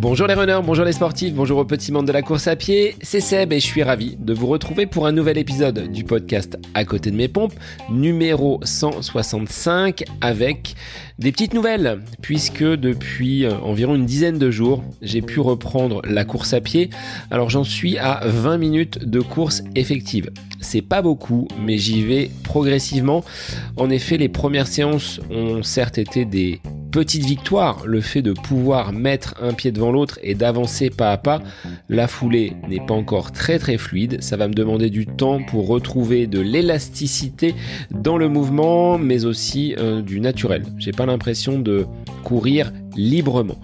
Bonjour les runners, bonjour les sportifs, bonjour au petit monde de la course à pied, c'est Seb et je suis ravi de vous retrouver pour un nouvel épisode du podcast À côté de mes pompes, numéro 165 avec des petites nouvelles, puisque depuis euh, environ une dizaine de jours, j'ai pu reprendre la course à pied. Alors j'en suis à 20 minutes de course effective. C'est pas beaucoup, mais j'y vais progressivement. En effet, les premières séances ont certes été des petite victoire, le fait de pouvoir mettre un pied devant l'autre et d'avancer pas à pas. La foulée n'est pas encore très très fluide, ça va me demander du temps pour retrouver de l'élasticité dans le mouvement, mais aussi euh, du naturel. J'ai pas l'impression de courir librement.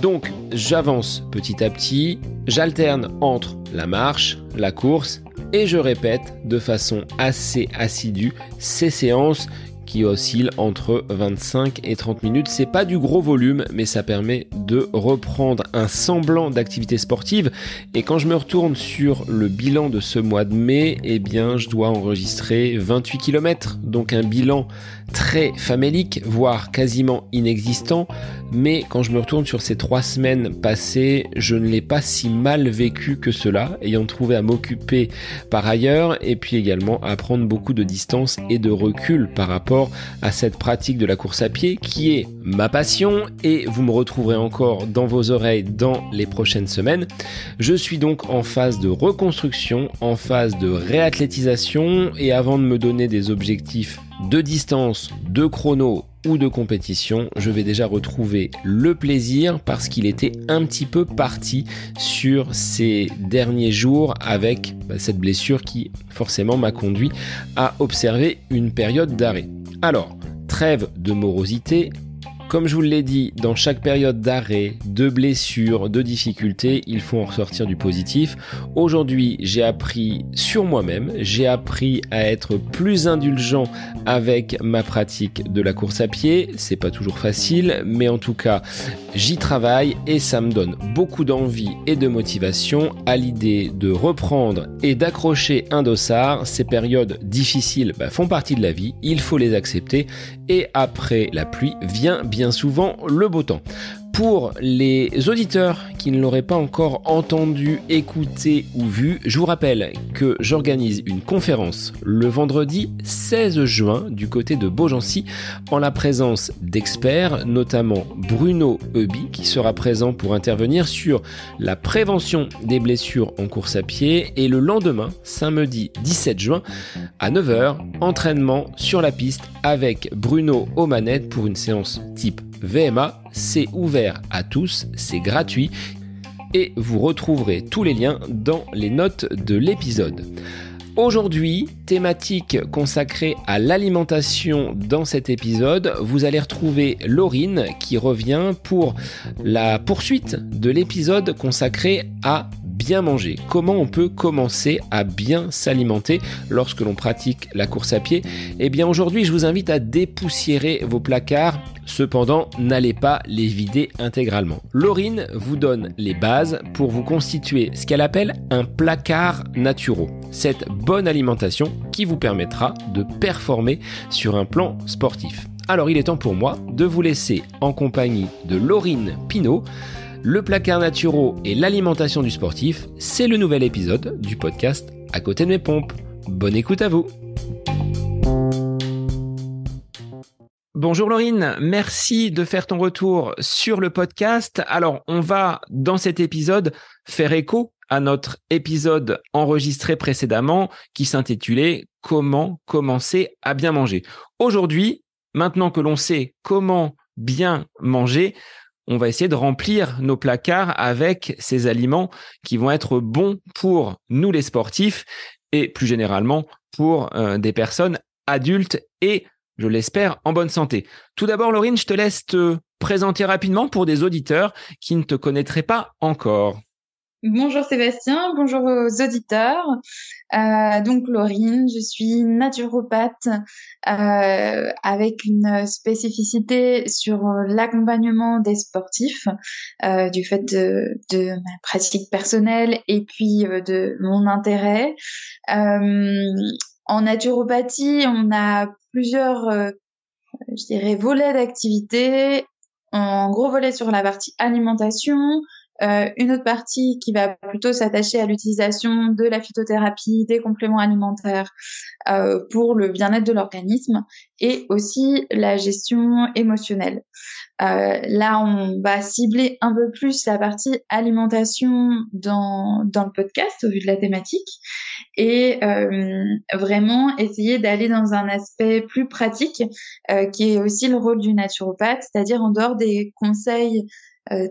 Donc j'avance petit à petit, j'alterne entre la marche, la course et je répète de façon assez assidue ces séances qui oscille entre 25 et 30 minutes. C'est pas du gros volume, mais ça permet de reprendre un semblant d'activité sportive. Et quand je me retourne sur le bilan de ce mois de mai, eh bien, je dois enregistrer 28 km. Donc un bilan très famélique, voire quasiment inexistant. Mais quand je me retourne sur ces trois semaines passées, je ne l'ai pas si mal vécu que cela, ayant trouvé à m'occuper par ailleurs et puis également à prendre beaucoup de distance et de recul par rapport à cette pratique de la course à pied qui est ma passion et vous me retrouverez encore dans vos oreilles dans les prochaines semaines. Je suis donc en phase de reconstruction, en phase de réathlétisation et avant de me donner des objectifs de distance, de chrono ou de compétition, je vais déjà retrouver le plaisir parce qu'il était un petit peu parti sur ces derniers jours avec bah, cette blessure qui forcément m'a conduit à observer une période d'arrêt. Alors, trêve de morosité, comme je vous l'ai dit, dans chaque période d'arrêt, de blessure, de difficulté, il faut en ressortir du positif. Aujourd'hui, j'ai appris sur moi-même, j'ai appris à être plus indulgent avec ma pratique de la course à pied. C'est pas toujours facile, mais en tout cas, j'y travaille et ça me donne beaucoup d'envie et de motivation à l'idée de reprendre et d'accrocher un dossard. Ces périodes difficiles bah, font partie de la vie, il faut les accepter et après la pluie vient bien souvent le beau temps. Pour les auditeurs qui ne l'auraient pas encore entendu, écouté ou vu, je vous rappelle que j'organise une conférence le vendredi 16 juin du côté de Beaugency en la présence d'experts, notamment Bruno Eubi qui sera présent pour intervenir sur la prévention des blessures en course à pied et le lendemain, samedi 17 juin à 9h, entraînement sur la piste avec Bruno aux manettes pour une séance type VMA, c'est ouvert à tous, c'est gratuit et vous retrouverez tous les liens dans les notes de l'épisode. Aujourd'hui, thématique consacrée à l'alimentation dans cet épisode, vous allez retrouver Laurine qui revient pour la poursuite de l'épisode consacré à bien manger. Comment on peut commencer à bien s'alimenter lorsque l'on pratique la course à pied? Eh bien aujourd'hui, je vous invite à dépoussiérer vos placards. Cependant, n'allez pas les vider intégralement. Laurine vous donne les bases pour vous constituer ce qu'elle appelle un placard naturel. Cette bonne alimentation qui vous permettra de performer sur un plan sportif. Alors il est temps pour moi de vous laisser en compagnie de Laurine Pinault le placard naturel et l'alimentation du sportif, c'est le nouvel épisode du podcast À côté de mes pompes. Bonne écoute à vous. Bonjour Laurine, merci de faire ton retour sur le podcast. Alors, on va dans cet épisode faire écho à notre épisode enregistré précédemment qui s'intitulait Comment commencer à bien manger. Aujourd'hui, maintenant que l'on sait comment bien manger, on va essayer de remplir nos placards avec ces aliments qui vont être bons pour nous les sportifs et plus généralement pour euh, des personnes adultes et, je l'espère, en bonne santé. Tout d'abord, Laurine, je te laisse te présenter rapidement pour des auditeurs qui ne te connaîtraient pas encore. Bonjour Sébastien, bonjour aux auditeurs. Euh, donc Laurine, je suis naturopathe euh, avec une spécificité sur l'accompagnement des sportifs euh, du fait de, de, ma pratique personnelle et puis de mon intérêt. En naturopathie, on a plusieurs, je dirais, volets d'activité en gros volet sur la partie alimentation, euh, une autre partie qui va plutôt s'attacher à l'utilisation de la phytothérapie, des compléments alimentaires euh, pour le bien-être de l'organisme et aussi la gestion émotionnelle. Euh, là, on va cibler un peu plus la partie alimentation dans, dans le podcast au vu de la thématique et euh, vraiment essayer d'aller dans un aspect plus pratique euh, qui est aussi le rôle du naturopathe, c'est-à-dire en dehors des conseils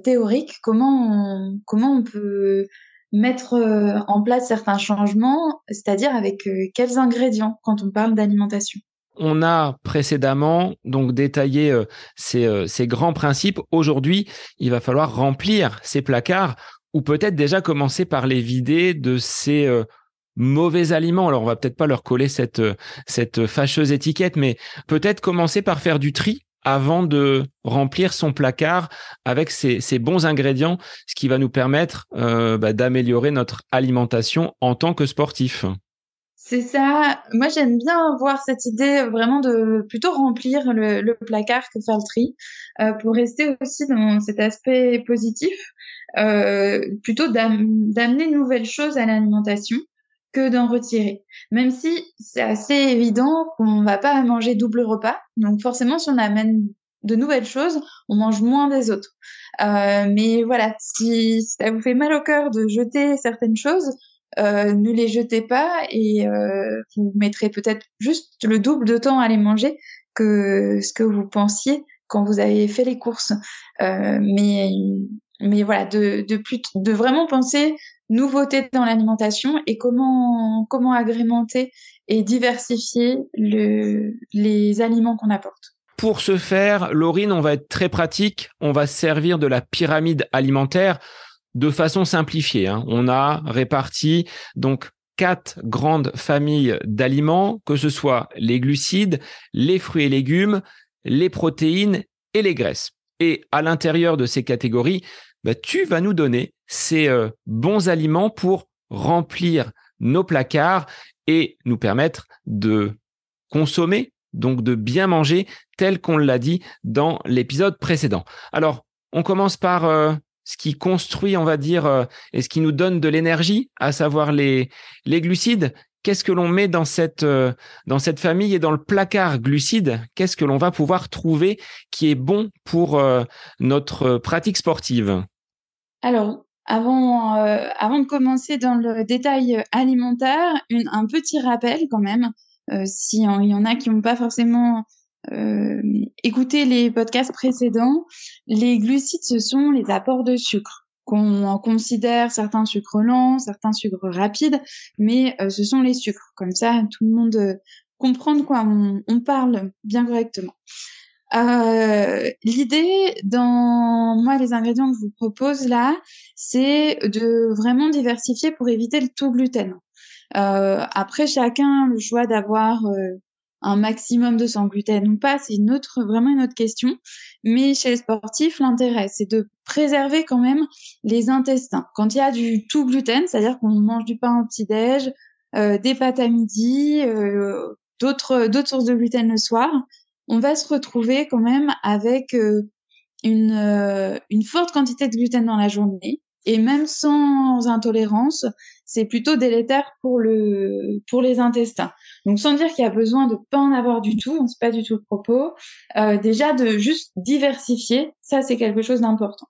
théorique, comment on, comment on peut mettre euh, en place certains changements, c'est-à-dire avec euh, quels ingrédients quand on parle d'alimentation? On a précédemment donc détaillé ces, ces, grands principes. Aujourd'hui, il va falloir remplir ces placards ou peut-être déjà commencer par les vider de ces mauvais aliments. Alors on va peut-être pas leur coller cette cette fâcheuse étiquette, mais peut-être commencer par faire du tri avant de remplir son placard avec ces, bons ingrédients, ce qui va nous permettre euh, bah, d'améliorer notre alimentation en tant que sportif. C'est ça. Moi, j'aime bien voir cette idée vraiment de plutôt remplir le, placard que faire le tri, euh, pour rester aussi dans cet aspect positif, euh, plutôt d'amener de nouvelles choses à l'alimentation que d'en retirer. Même si c'est assez évident qu'on va pas manger double repas. Donc forcément, si on amène de nouvelles choses, on mange moins des autres. Euh, mais voilà, si ça vous fait mal au cœur de jeter certaines choses, euh, ne les jetez pas et euh, vous mettrez peut-être juste le double de temps à les manger que ce que vous pensiez quand vous avez fait les courses. mais mais voilà, de, de, plus, de vraiment penser nouveautés dans l'alimentation et comment, agrémenter et diversifier le, les aliments qu'on apporte. Pour ce faire, Laurine, on va être très pratique. On va servir de la pyramide alimentaire de façon simplifiée. Hein. On a réparti donc quatre grandes familles d'aliments, que ce soit les glucides, les fruits et légumes, les protéines et les graisses. Et à l'intérieur de ces catégories, bah, tu vas nous donner ces euh, bons aliments pour remplir nos placards et nous permettre de consommer, donc de bien manger tel qu'on l'a dit dans l'épisode précédent. Alors, on commence par euh, ce qui construit, on va dire, euh, et ce qui nous donne de l'énergie, à savoir les, glucides. Qu'est-ce que l'on met dans cette, dans cette famille et dans le placard glucides Qu'est-ce que l'on va pouvoir trouver qui est bon pour notre pratique sportive? Alors, avant, euh, avant de commencer dans le détail alimentaire, un petit rappel quand même, euh, s'il y en a qui n'ont pas forcément euh, écouté les podcasts précédents, les glucides, ce sont les apports de sucre qu'on considère certains sucres lents, certains sucres rapides, mais ce sont les sucres. Comme ça, tout le monde comprend de quoi on parle bien correctement. Euh, L'idée dans moi les ingrédients que je vous propose là, c'est de vraiment diversifier pour éviter le tout gluten. Euh, après chacun le choix d'avoir euh, un maximum de sans gluten ou pas, c'est une autre vraiment une autre question. Mais chez les sportifs, l'intérêt c'est de préserver quand même les intestins. Quand il y a du tout gluten, c'est-à-dire qu'on mange du pain au petit déj, euh, des pâtes à midi, euh, d'autres d'autres sources de gluten le soir on va se retrouver quand même avec euh, une, euh, une forte quantité de gluten dans la journée. Et même sans intolérance, c'est plutôt délétère pour le pour les intestins. Donc sans dire qu'il y a besoin de pas en avoir du tout, c'est pas du tout le propos. Euh, déjà de juste diversifier, ça c'est quelque chose d'important.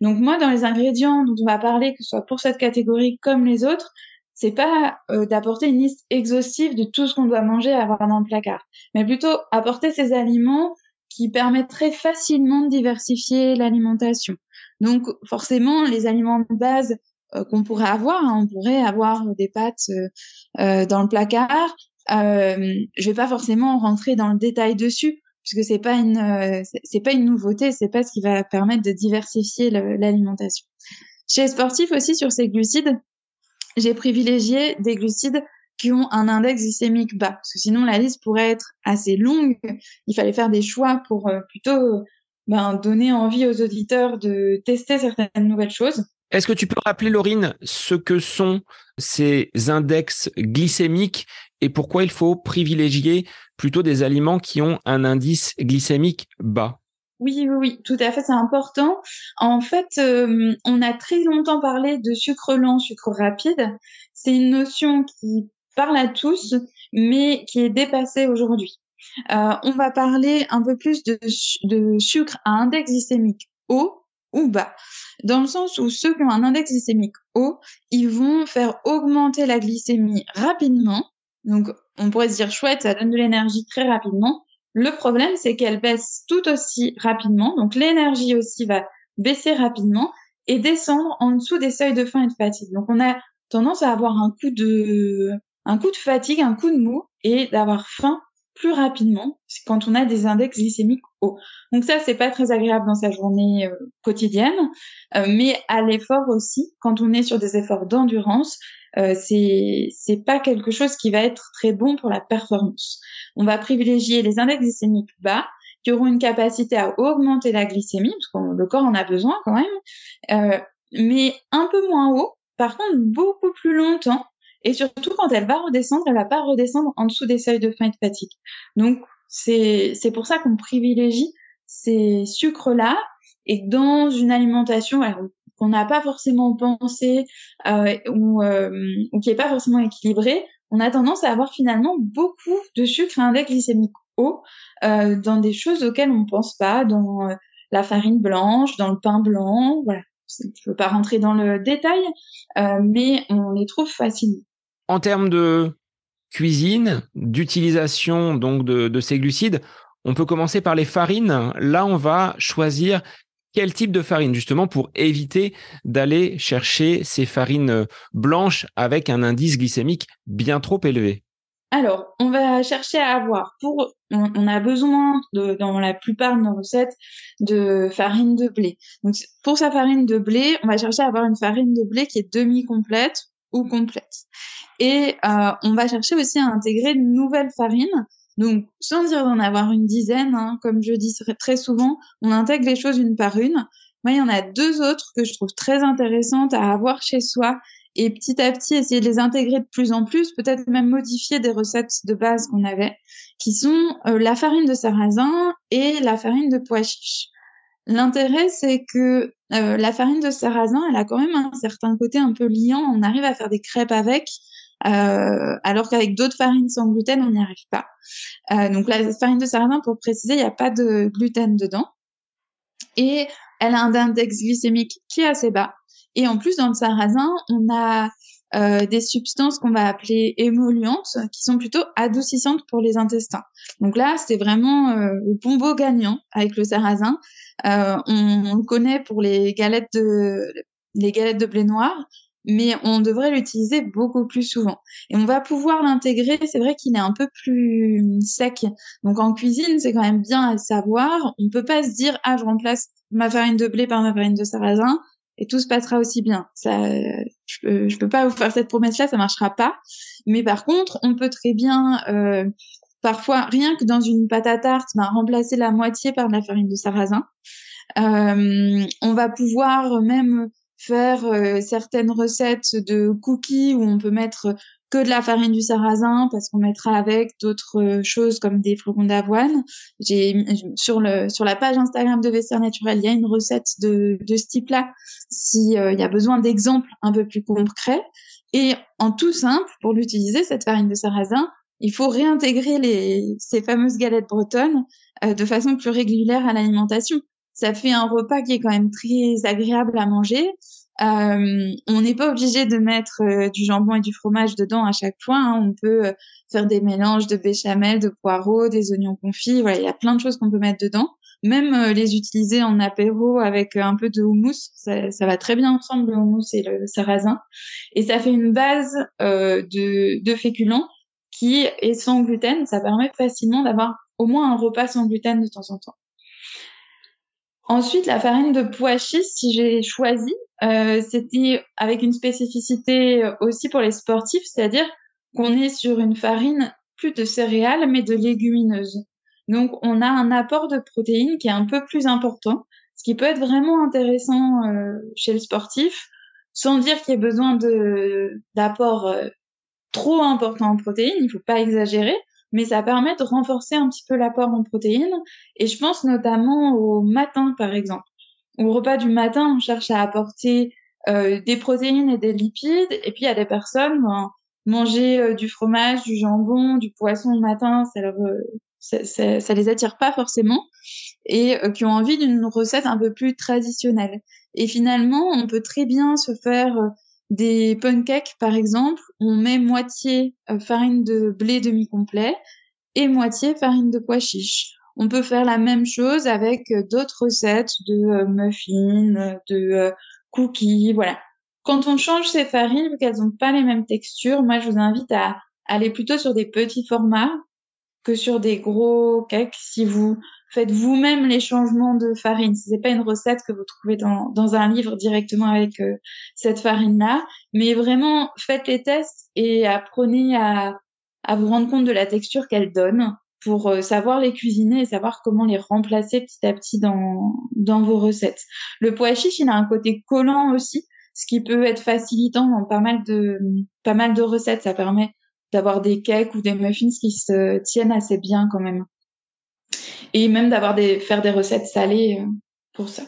Donc moi dans les ingrédients dont on va parler, que ce soit pour cette catégorie comme les autres, c'est pas euh, d'apporter une liste exhaustive de tout ce qu'on doit manger à avoir dans le placard, mais plutôt apporter ces aliments qui permettraient facilement de diversifier l'alimentation. Donc forcément, les aliments de base euh, qu'on pourrait avoir, hein, on pourrait avoir des pâtes euh, dans le placard. je vais pas forcément rentrer dans le détail dessus, puisque c'est pas une c'est pas une nouveauté, c'est pas ce qui va permettre de diversifier l'alimentation. Chez les sportifs aussi sur ces glucides, j'ai privilégié des glucides qui ont un index glycémique bas, parce que sinon la liste pourrait être assez longue. Il fallait faire des choix pour euh, plutôt ben, donner envie aux auditeurs de tester certaines nouvelles choses. Est-ce que tu peux rappeler, Laurine, ce que sont ces index glycémiques et pourquoi il faut privilégier plutôt des aliments qui ont un indice glycémique bas? Oui, oui, oui, tout à fait, c'est important. En fait, euh, on a très longtemps parlé de sucre lent, sucre rapide. C'est une notion qui parle à tous, mais qui est dépassée aujourd'hui. Euh, on va parler un peu plus de, de sucre à index glycémique haut ou bas, dans le sens où ceux qui ont un index glycémique haut, ils vont faire augmenter la glycémie rapidement. Donc, on pourrait se dire chouette, ça donne de l'énergie très rapidement. Le problème, c'est qu'elle baisse tout aussi rapidement. Donc, l'énergie aussi va baisser rapidement et descendre en dessous des seuils de faim et de fatigue. Donc, on a tendance à avoir un coup de, fatigue, un coup de mou et d'avoir faim plus rapidement quand on a des index glycémiques hauts. Donc ça, c'est pas très agréable dans sa journée euh, quotidienne, euh, mais à l'effort aussi, quand on est sur des efforts d'endurance, euh, c'est c'est pas quelque chose qui va être très bon pour la performance. On va privilégier les index glycémiques bas qui auront une capacité à augmenter la glycémie, parce que le corps en a besoin quand même, mais un peu moins haut, par contre beaucoup plus longtemps et surtout, quand elle va redescendre, elle va pas redescendre en dessous des seuils de faim et de fatigue. Donc, c'est, c'est pour ça qu'on privilégie ces sucres-là et dans une alimentation qu'on n'a pas forcément pensé euh, ou, euh, ou qui est pas forcément équilibrée, on a tendance à avoir finalement beaucoup de sucre à index glycémique haut euh, dans des choses auxquelles on pense pas, dans la farine blanche, dans le pain blanc, voilà. Je ne veux pas rentrer dans le détail, mais on les trouve facilement. En termes de cuisine, d'utilisation donc de, ces glucides, on peut commencer par les farines. Là, on va choisir quel type de farine justement pour éviter d'aller chercher ces farines blanches avec un indice glycémique bien trop élevé? Alors, on va chercher à avoir pour, on, a besoin de, dans la plupart de nos recettes de farine de blé. Donc, pour sa farine de blé, on va chercher à avoir une farine de blé qui est demi-complète ou complète. Et euh, on va chercher aussi à intégrer de nouvelles farines. Donc, sans dire d'en avoir une dizaine, hein, comme je dis très souvent, on intègre les choses une par une. Moi, il y en a deux autres que je trouve très intéressantes à avoir chez soi et petit à petit essayer de les intégrer de plus en plus, peut-être même modifier des recettes de base qu'on avait, qui sont euh, la farine de sarrasin et la farine de pois chiche. L'intérêt, c'est que euh, la farine de sarrasin, elle a quand même un certain côté un peu liant. On arrive à faire des crêpes avec, euh, alors qu'avec d'autres farines sans gluten, on n'y arrive pas. Euh, donc la farine de sarrasin, pour préciser, il n'y a pas de gluten dedans. Et elle a un index glycémique qui est assez bas. Et en plus, dans le sarrasin, on a euh, des substances qu'on va appeler émollientes, qui sont plutôt adoucissantes pour les intestins. Donc là, c'est vraiment euh, le combo gagnant avec le sarrasin. Euh, on, on, le connaît pour les galettes de les galettes de blé noir, mais on devrait l'utiliser beaucoup plus souvent. Et on va pouvoir l'intégrer. C'est vrai qu'il est un peu plus sec. Donc en cuisine, c'est quand même bien à savoir. On peut pas se dire ah je remplace ma farine de blé par ma farine de sarrasin et tout se passera aussi bien. Ça, je peux, je peux pas vous faire cette promesse-là, ça marchera pas. Mais par contre, on peut très bien, euh, parfois, rien que dans une pâte à tarte, ben, remplacer la moitié par de la farine de sarrasin. Euh, on va pouvoir même faire euh, certaines recettes de cookies où on peut mettre que de la farine du sarrasin parce qu'on mettra avec d'autres euh, choses comme des flocons d'avoine. J'ai sur le sur la page Instagram de Vestiaire Naturel, il y a une recette de de ce type-là si euh, il y a besoin d'exemples un peu plus concrets et en tout simple pour l'utiliser cette farine de sarrasin, il faut réintégrer les ces fameuses galettes bretonnes de façon plus régulière à l'alimentation ça fait un repas qui est quand même très agréable à manger. Euh, on n'est pas obligé de mettre euh, du jambon et du fromage dedans à chaque fois. Hein. On peut euh, faire des mélanges de béchamel, de poireaux, des oignons confits. Voilà, il y a plein de choses qu'on peut mettre dedans. Même euh, les utiliser en apéro avec un peu de houmous, ça, va très bien ensemble le houmous et le sarrasin. Et ça fait une base de, de féculents qui est sans gluten. Ça permet facilement d'avoir au moins un repas sans gluten de temps en temps. Ensuite, la farine de pois si j'ai choisi, euh, c'était avec une spécificité aussi pour les sportifs, c'est-à-dire qu'on est sur une farine plus de céréales, mais de légumineuses. Donc, on a un apport de protéines qui est un peu plus important, ce qui peut être vraiment intéressant euh, chez le sportif, sans dire qu'il y ait besoin de d'apports euh, trop importants en protéines, il faut pas exagérer, mais ça permet de renforcer un petit peu l'apport en protéines. Et je pense notamment au matin, par exemple. Au repas du matin, on cherche à apporter euh, des protéines et des lipides. Et puis, il y a des personnes, ben, manger euh, du fromage, du jambon, du poisson le matin, ça, leur, euh, ça, ça, ça les attire pas forcément. Et qui ont envie d'une recette un peu plus traditionnelle. Et finalement, on peut très bien se faire des pancakes, par exemple. On met moitié farine de blé demi-complet et moitié farine de pois chiche. On peut faire la même chose avec d'autres recettes de muffins, de cookies, voilà. Quand on change ces farines, vu qu'elles n'ont pas les mêmes textures, moi je vous invite à aller plutôt sur des petits formats que sur des gros cakes. Si vous faites vous-même les changements de farine, si c'est pas une recette que vous trouvez dans, dans un livre directement avec euh, cette farine-là, mais vraiment faites les tests et apprenez à, à vous rendre compte de la texture qu'elle donne pour euh, savoir les cuisiner et savoir comment les remplacer petit à petit dans, dans vos recettes. Le pois chiche, il a un côté collant aussi, ce qui peut être facilitant dans pas mal de, pas mal de recettes. Ça permet d'avoir des cakes ou des muffins qui se tiennent assez bien quand même. Et même d'avoir des, faire des recettes salées euh, pour ça.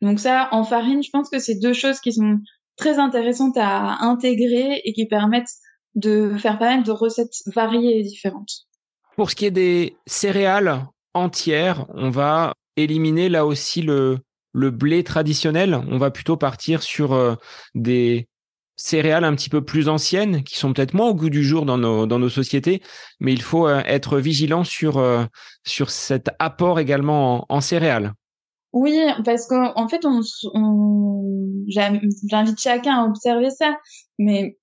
Donc ça, en farine, je pense que c'est deux choses qui sont très intéressantes à intégrer et qui permettent de faire pas mal de recettes variées et différentes. Pour ce qui est des céréales entières, on va éliminer là aussi le, le blé traditionnel. On va plutôt partir sur euh, des céréales un petit peu plus anciennes, qui sont peut-être moins au goût du jour dans nos, dans nos sociétés, mais il faut euh, être vigilant sur, euh, sur cet apport également en, céréales. Oui, parce qu'en fait, on, on j'invite chacun à observer ça, mais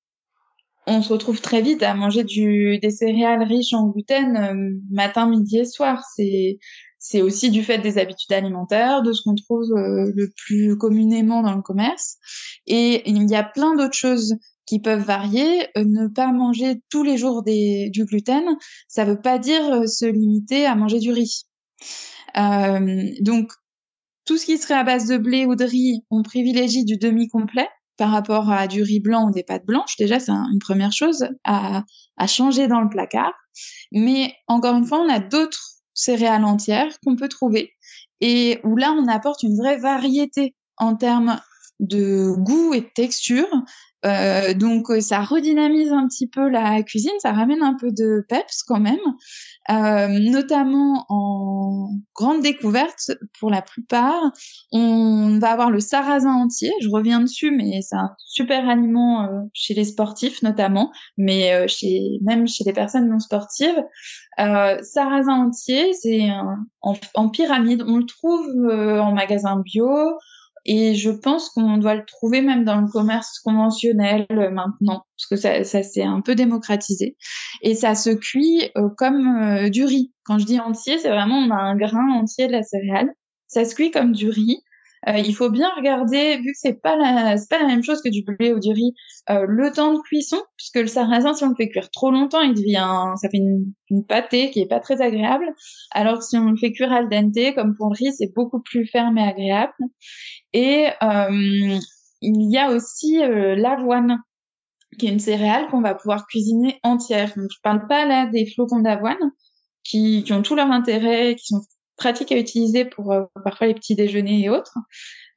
on se retrouve très vite à manger du, des céréales riches en gluten euh, matin, midi et soir. C'est c'est aussi du fait des habitudes alimentaires, de ce qu'on trouve euh, le plus communément dans le commerce. Et il y a plein d'autres choses qui peuvent varier. Euh, ne pas manger tous les jours du gluten, ça veut pas dire se limiter à manger du riz. donc tout ce qui serait à base de blé ou de riz, on privilégie du demi-complet par rapport à du riz blanc ou des pâtes blanches. Déjà, c'est une première chose à, à changer dans le placard. Mais encore une fois, on a d'autres céréales entières qu'on peut trouver. Et où là, on apporte une vraie variété en termes de goût et de texture euh, donc euh, ça redynamise un petit peu la cuisine, ça ramène un peu de peps quand même, euh, notamment en grande découverte pour la plupart. On va avoir le sarrasin entier, je reviens dessus, mais c'est un super aliment euh, chez les sportifs notamment, mais euh, chez même chez les personnes non sportives. sarrasin entier, c'est en, en, pyramide, on le trouve en magasin bio. Et je pense qu'on doit le trouver même dans le commerce conventionnel euh, maintenant, parce que ça, ça s'est un peu démocratisé. Et ça se cuit euh, comme euh, du riz. Quand je dis entier, c'est vraiment on a un grain entier de la céréale. Ça se cuit comme du riz. Euh, il faut bien regarder, vu que c'est pas la, c'est pas la même chose que du blé ou du riz, euh, le temps de cuisson, puisque le sarrasin, si on le fait cuire trop longtemps, il devient, ça fait une, une pâtée qui est pas très agréable. Alors que si on le fait cuire al dente, comme pour le riz, c'est beaucoup plus ferme et agréable. Et euh, il y a aussi l'avoine, qui est une céréale qu'on va pouvoir cuisiner entière. Donc, je parle pas là des flocons d'avoine, qui, qui ont tout leur intérêt, qui sont pratique à utiliser pour euh, parfois les petits déjeuners et autres.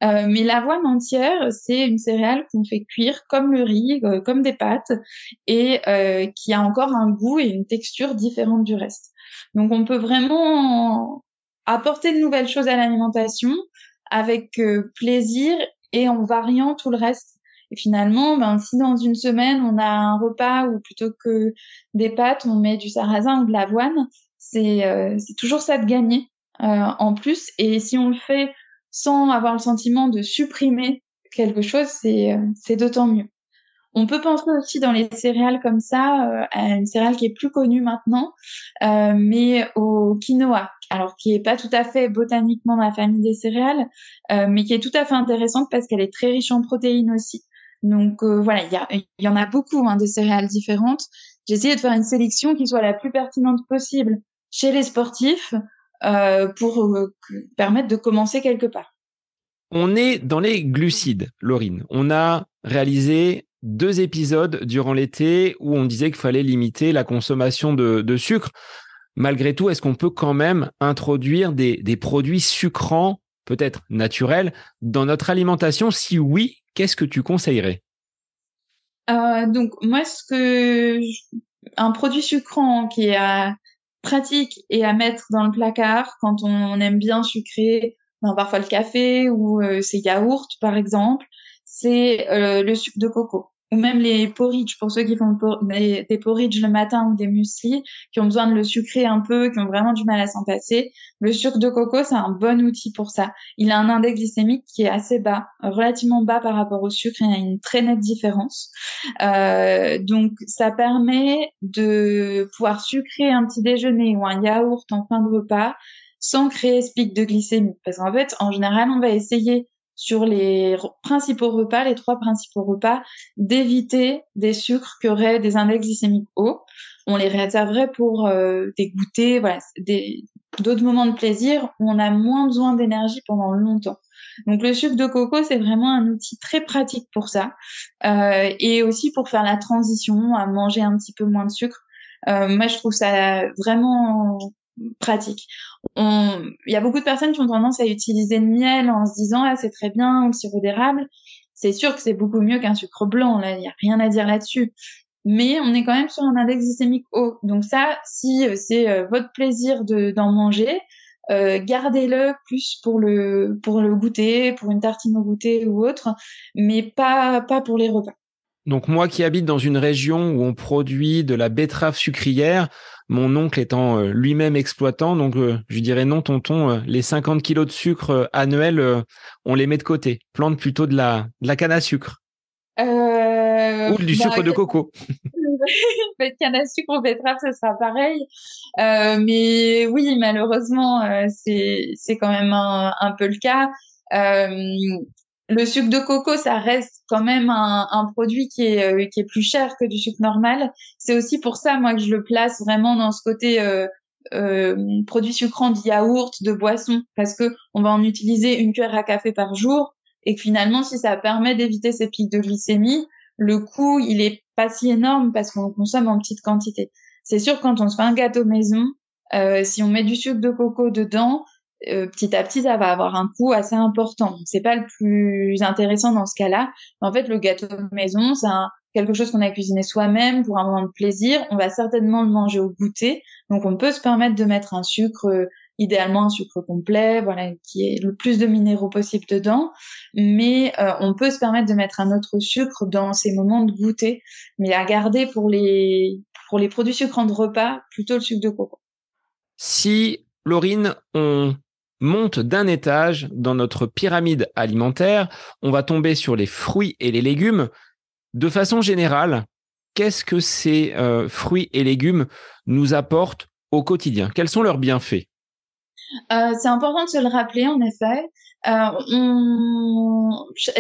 Euh, mais l'avoine entière, c'est une céréale qu'on fait cuire comme le riz, euh, comme des pâtes, et euh, qui a encore un goût et une texture différente du reste. Donc on peut vraiment apporter de nouvelles choses à l'alimentation avec plaisir et en variant tout le reste. Et finalement, ben, si dans une semaine on a un repas où plutôt que des pâtes, on met du sarrasin ou de l'avoine, c'est c'est toujours ça de gagner. Euh, en plus. Et si on le fait sans avoir le sentiment de supprimer quelque chose, c'est euh, c'est d'autant mieux. On peut penser aussi dans les céréales comme ça euh, à une céréale qui est plus connue maintenant, euh, mais au quinoa. Alors qui est pas tout à fait botaniquement dans la famille des céréales, euh, mais qui est tout à fait intéressante parce qu'elle est très riche en protéines aussi. Donc voilà, il y, y en a beaucoup hein, de céréales différentes. J'ai essayé de faire une sélection qui soit la plus pertinente possible chez les sportifs, euh, pour euh, permettre de commencer quelque part. On est dans les glucides, Laurine. On a réalisé deux épisodes durant l'été où on disait qu'il fallait limiter la consommation de, de, sucre. malgré tout, est-ce qu'on peut quand même introduire des, des produits sucrants, peut-être naturels, dans notre alimentation? Si oui, qu'est-ce que tu conseillerais? Euh, Donc moi, ce que un produit sucrant qui est pratique et à mettre dans le placard quand on aime bien sucrer, ben, parfois le café ou euh, ses yaourts par exemple, c'est euh, le sucre de coco ou même les porridge pour ceux qui font des, porridge le matin ou des muesli qui ont besoin de le sucrer un peu, qui ont vraiment du mal à s'en passer. Le sucre de coco, c'est un bon outil pour ça. Il a un index glycémique qui est assez bas, relativement bas par rapport au sucre. Il y a une très nette différence. Euh, donc, ça permet de pouvoir sucrer un petit déjeuner ou un yaourt en fin de repas sans créer ce pic de glycémie. Parce qu'en fait, en général, on va essayer sur les principaux repas, les trois principaux repas, d'éviter des sucres qui auraient des index glycémiques hauts. On les réserverait pour euh, des goûters, voilà, des d'autres moments de plaisir où on a moins besoin d'énergie pendant longtemps. Donc le sucre de coco, c'est vraiment un outil très pratique pour ça, euh, et aussi pour faire la transition à manger un petit peu moins de sucre. Euh, moi, je trouve ça vraiment pratique. Il y a beaucoup de personnes qui ont tendance à utiliser le miel en se disant ah c'est très bien ou le sirop d'érable. C'est sûr que c'est beaucoup mieux qu'un sucre blanc. Il n'y a rien à dire là-dessus. Mais on est quand même sur un index glycémique haut. Donc ça, si euh, c'est euh, votre plaisir d'en manger, euh, gardez-le plus pour le pour le goûter, pour une tartine au goûter ou autre, mais pas pas pour les repas. Donc moi qui habite dans une région où on produit de la betterave sucrière, mon oncle étant euh, lui-même exploitant, donc euh, je dirais non tonton, euh, les 50 kilos de sucre annuels, on les met de côté. Plante plutôt de la, de la canne à sucre. Ou du sucre bah, de coco. canne à sucre ou betterave, ce sera pareil. mais oui, malheureusement, c'est quand même un, un, peu le cas le sucre de coco, ça reste quand même un, produit qui est, euh, qui est plus cher que du sucre normal. C'est aussi pour ça, moi, que je le place vraiment dans ce côté euh, euh, produit sucrant de yaourt, de boisson, parce que on va en utiliser une cuillère à café par jour, et finalement, si ça permet d'éviter ces pics de glycémie, le coût, il est pas si énorme parce qu'on consomme en petite quantité. C'est sûr, quand on se fait un gâteau maison, euh, si on met du sucre de coco dedans, euh, petit à petit, ça va avoir un coût assez important. C'est pas le plus intéressant dans ce cas-là. En fait, le gâteau maison, c'est quelque chose qu'on a cuisiné soi-même pour un moment de plaisir. On va certainement le manger au goûter. Donc, on peut se permettre de mettre un sucre, euh, idéalement un sucre complet, voilà, qui est le plus de minéraux possible dedans. Mais euh, on peut se permettre de mettre un autre sucre dans ces moments de goûter. Mais à garder pour les, pour les produits sucrants de repas, plutôt le sucre de coco. Si Laurine, on monte d'un étage dans notre pyramide alimentaire, on va tomber sur les fruits et les légumes. De façon générale, qu'est-ce que ces euh, fruits et légumes nous apportent au quotidien? Quels sont leurs bienfaits? Euh, c'est important de se le rappeler, en effet. Euh,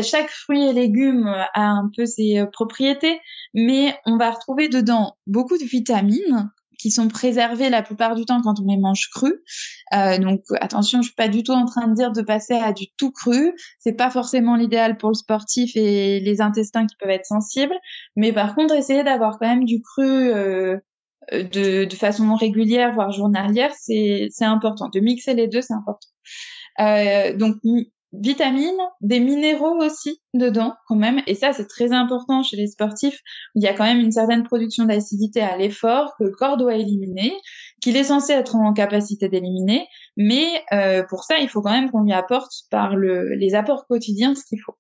chaque fruit et légume a un peu ses propriétés, mais on va retrouver dedans beaucoup de vitamines, qui sont préservés la plupart du temps quand on les mange crus. Euh, donc attention, je suis pas du tout en train de dire de passer à du tout cru. C'est pas forcément l'idéal pour le sportif et les intestins qui peuvent être sensibles. Mais par contre, essayer d'avoir quand même du cru euh, de, de, façon régulière, voire journalière, c'est important. De mixer les deux, c'est important. Euh, donc vitamines, des minéraux aussi dedans quand même. Et ça, c'est très important chez les sportifs. Il y a quand même une certaine production d'acidité à l'effort que le corps doit éliminer, qu'il est censé être en capacité d'éliminer. Mais euh, pour ça, il faut quand même qu'on lui apporte par le, les apports quotidiens ce qu'il faut.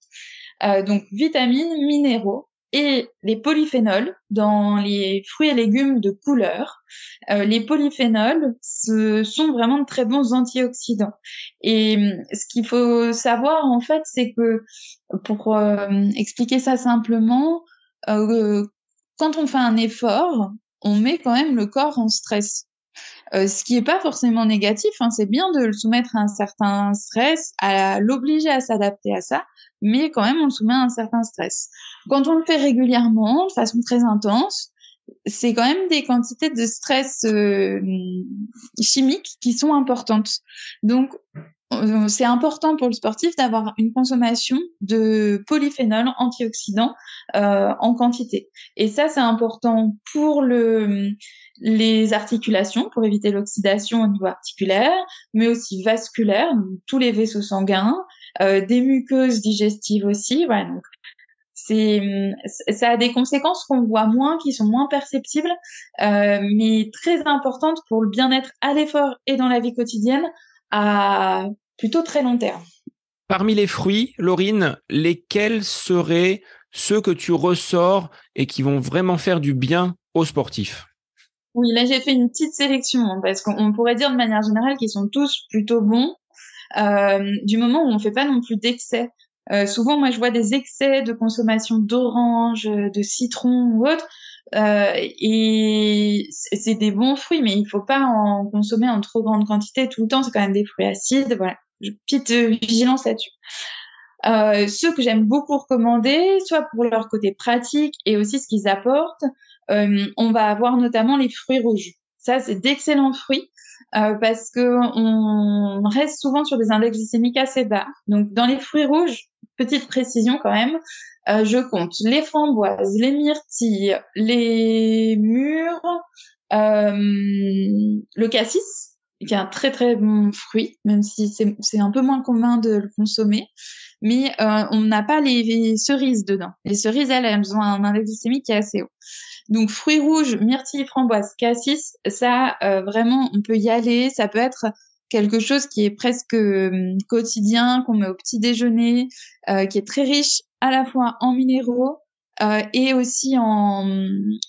Euh, donc vitamines, minéraux, et les polyphénols dans les fruits et légumes de couleur. Euh, les polyphénols ce sont vraiment de très bons antioxydants. Et hum, ce qu'il faut savoir en fait, c'est que pour euh, expliquer ça simplement, euh, quand on fait un effort, on met quand même le corps en stress. Euh, ce qui est pas forcément négatif, hein, c'est bien de le soumettre à un certain stress, à l'obliger à s'adapter à ça, mais quand même on le soumet à un certain stress. Quand on le fait régulièrement, de façon très intense, c'est quand même des quantités de stress euh, chimiques qui sont importantes. Donc, euh, c'est important pour le sportif d'avoir une consommation de polyphénols antioxydants euh, en quantité. Et ça, c'est important pour le les articulations pour éviter l'oxydation au niveau articulaire, mais aussi vasculaire, tous les vaisseaux sanguins, euh, des muqueuses digestives aussi. Voilà, donc c'est ça a des conséquences qu'on voit moins, qui sont moins perceptibles, euh, mais très importantes pour le bien-être à l'effort et dans la vie quotidienne à plutôt très long terme. Parmi les fruits, Laurine, lesquels seraient ceux que tu ressors et qui vont vraiment faire du bien aux sportifs? Oui, là j'ai fait une petite sélection hein, parce qu'on pourrait dire de manière générale qu'ils sont tous plutôt bons. Euh, du moment où on fait pas non plus d'excès. Euh, souvent, moi, je vois des excès de consommation d'orange, de citron ou autre. Euh, et c'est des bons fruits, mais il faut pas en consommer en trop grande quantité tout le temps. C'est quand même des fruits acides. Voilà, petite vigilance là-dessus. Euh, ceux que j'aime beaucoup recommander, soit pour leur côté pratique et aussi ce qu'ils apportent, euh, on va avoir notamment les fruits rouges. Ça, c'est d'excellents fruits euh, parce que on reste souvent sur des index glycémiques assez bas. Donc, dans les fruits rouges, petite précision quand même, euh, je compte les framboises, les myrtilles, les mûres, euh, le cassis qui est un très très bon fruit, même si c'est un peu moins commun de le consommer. Mais euh, on n'a pas les, cerises dedans. Les cerises, elles, elles ont un index glycémique qui est assez haut. Donc fruits rouges, myrtilles, framboises, cassis, ça euh, vraiment on peut y aller. Ça peut être quelque chose qui est presque euh, quotidien, qu'on met au petit déjeuner, euh, qui est très riche à la fois en minéraux euh, et aussi en,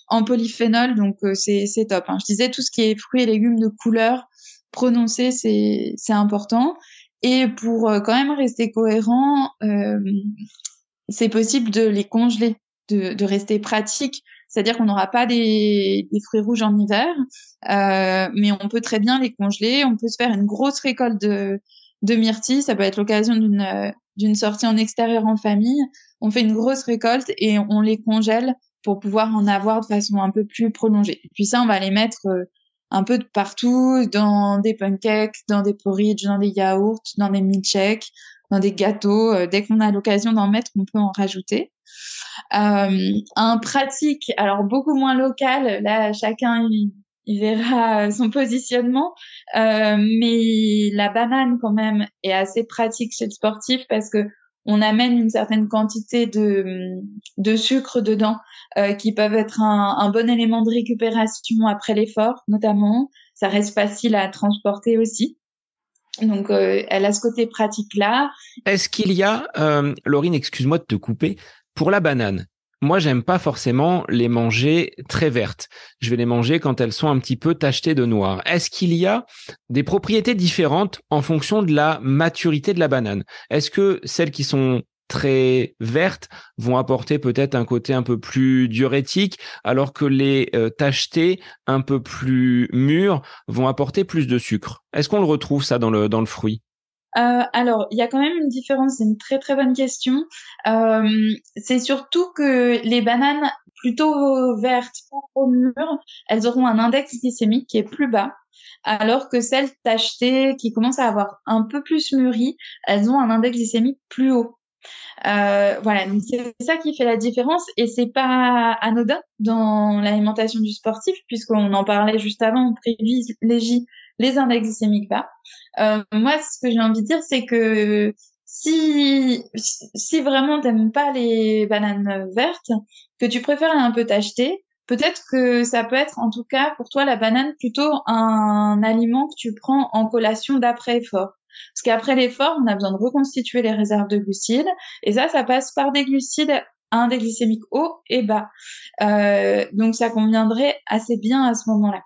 en polyphénol. Donc c'est top. Hein. Je disais tout ce qui est fruits et légumes de couleur prononcé, c'est important. Et pour euh, quand même rester cohérent, euh, c'est possible de les congeler, de, de rester pratique. C'est-à-dire qu'on n'aura pas des, des, fruits rouges en hiver, euh, mais on peut très bien les congeler. On peut se faire une grosse récolte de, de myrtilles. Ça peut être l'occasion d'une d'une sortie en extérieur en famille. On fait une grosse récolte et on les congèle pour pouvoir en avoir de façon un peu plus prolongée. Puis ça, on va les mettre euh, un peu de partout, dans des pancakes, dans des porridge, dans des yaourts, dans des milkshakes, dans des gâteaux. Euh, dès qu'on a l'occasion d'en mettre, on peut en rajouter. Euh, un pratique, alors beaucoup moins local, là chacun il, verra son positionnement, euh, mais la banane quand même est assez pratique chez le sportif parce que on amène une certaine quantité de, de sucre dedans euh, qui peuvent être un, bon élément de récupération après l'effort notamment. Ça reste facile à transporter aussi. Donc euh, elle a ce côté pratique là. Est-ce qu'il y a, euh, Laurine, excuse-moi de te couper, pour la banane, moi, j'aime pas forcément les manger très vertes. Je vais les manger quand elles sont un petit peu tachetées de noir. Est-ce qu'il y a des propriétés différentes en fonction de la maturité de la banane? Est-ce que celles qui sont très vertes vont apporter peut-être un côté un peu plus diurétique, alors que les euh, tachetées un peu plus mûres vont apporter plus de sucre? Est-ce qu'on le retrouve ça dans le dans le fruit? Euh, alors, il y a quand même une différence, c'est une très très bonne question. Euh, c'est surtout que les bananes plutôt vertes, trop mûres, elles auront un index glycémique qui est plus bas, alors que celles tachetées, qui commencent à avoir un peu plus mûri, elles ont un index glycémique plus haut. Euh, voilà, donc c'est ça qui fait la différence et c'est pas anodin dans l'alimentation du sportif puisqu'on en parlait juste avant, on privilégie les index glycémiques bas. Euh, moi, ce que j'ai envie de dire, c'est que si si vraiment t'aimes pas les bananes vertes, que tu préfères un peu t'acheter, peut-être que ça peut être en tout cas pour toi la banane plutôt un aliment que tu prends en collation d'après effort. Parce qu'après l'effort, on a besoin de reconstituer les réserves de glucides, et ça, ça passe par des glucides à un des glycémiques haut et bas. Euh, donc ça conviendrait assez bien à ce moment-là.